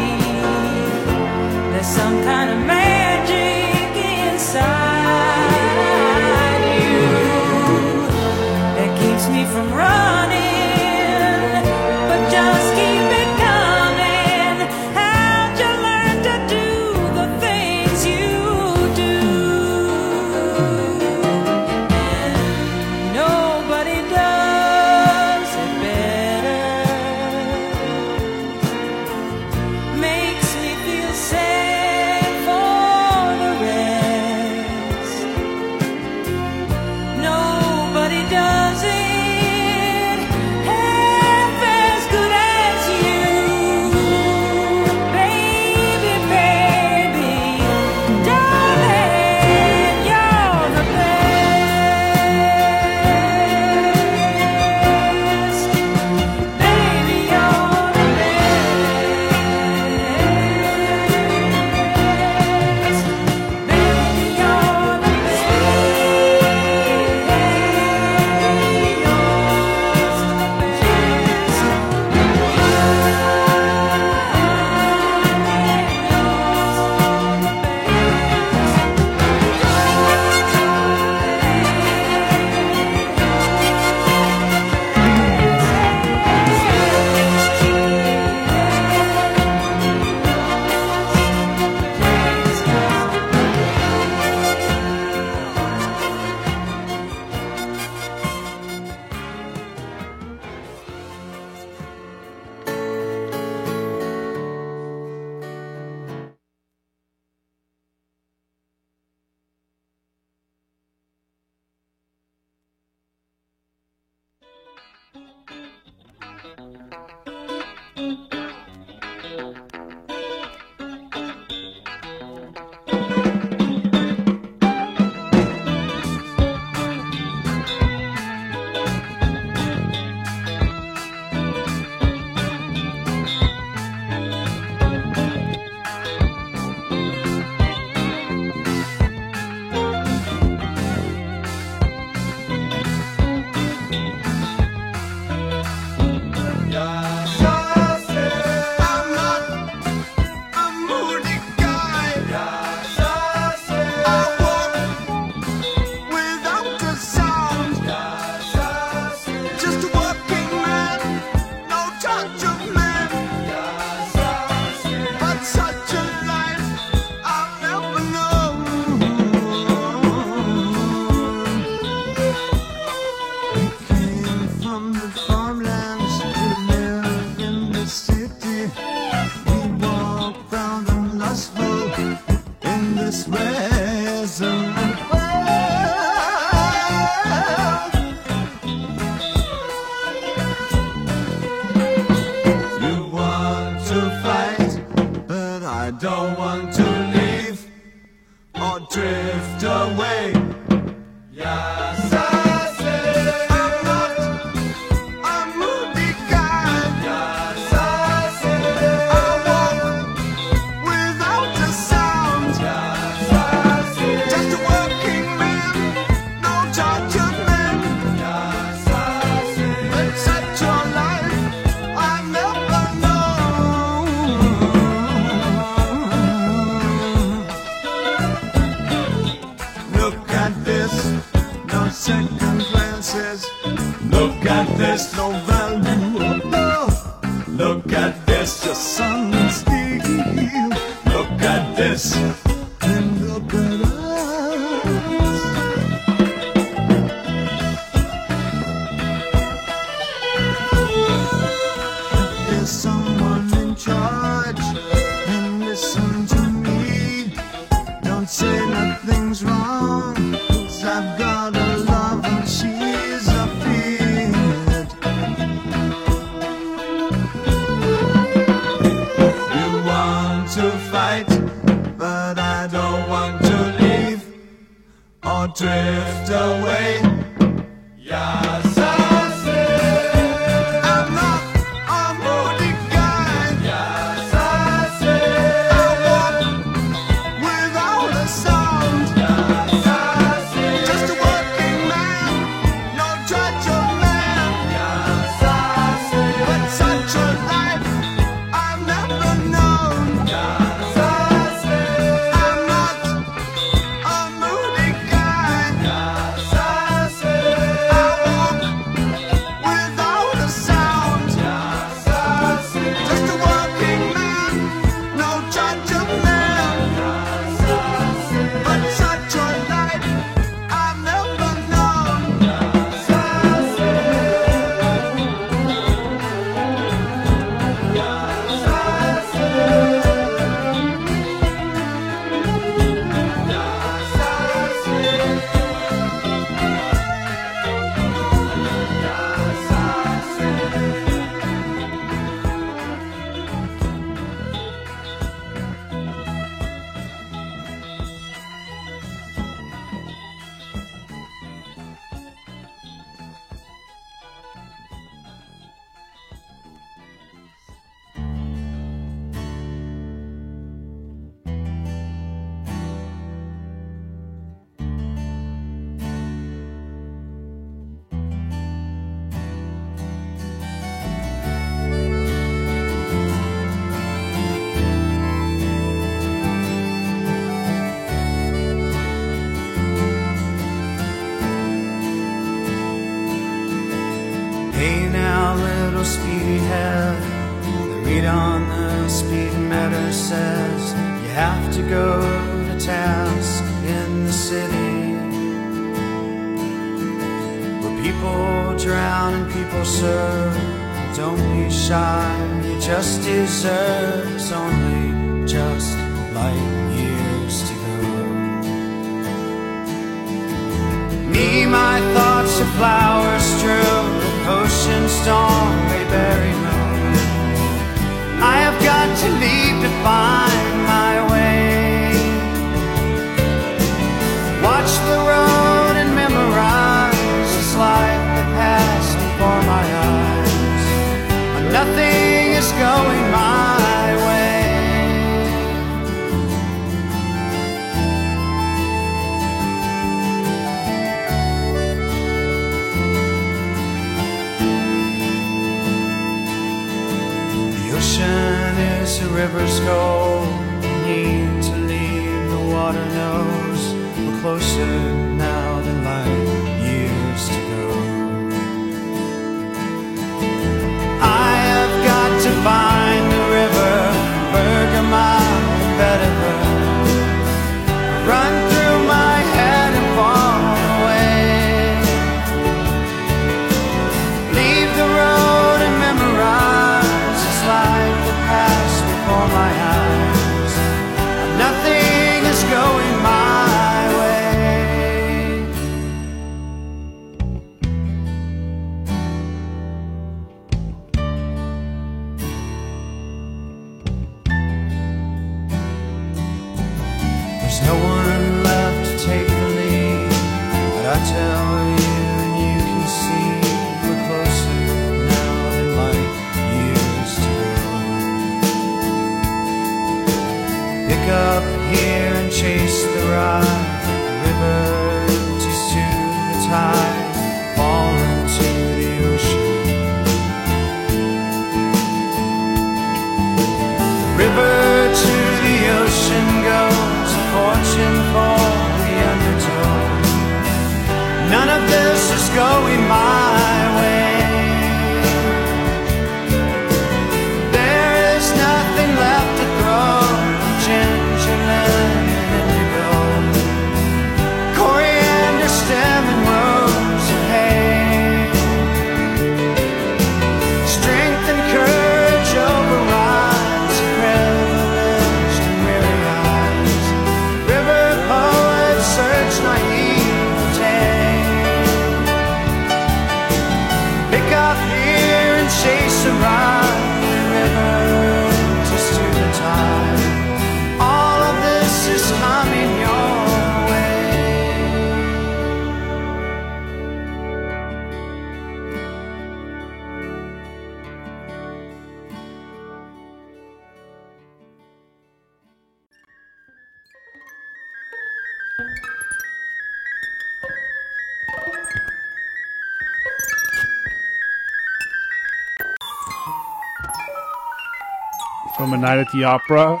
[SPEAKER 1] night at the opera.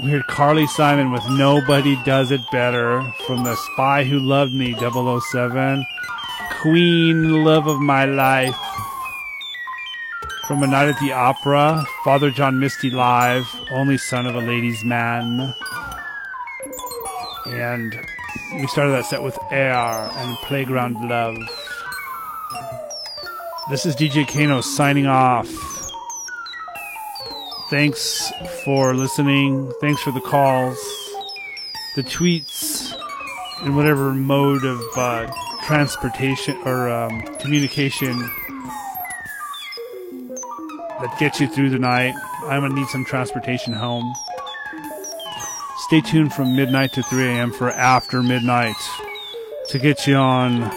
[SPEAKER 1] We heard Carly Simon with Nobody Does It Better from The Spy Who Loved Me 007. Queen, Love of My Life. From a night at the opera, Father John Misty Live, Only Son of a Ladies' Man. And we started that set with Air and Playground Love. This is DJ Kano signing off. Thanks for listening. Thanks for the calls, the tweets, and whatever mode of uh, transportation or um, communication that gets you through the night. I'm going to need some transportation home. Stay tuned from midnight to 3 a.m. for After Midnight to get you on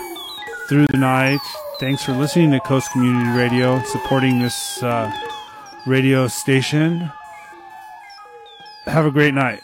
[SPEAKER 1] through the night. Thanks for listening to Coast Community Radio, supporting this uh, radio station. Have a great night.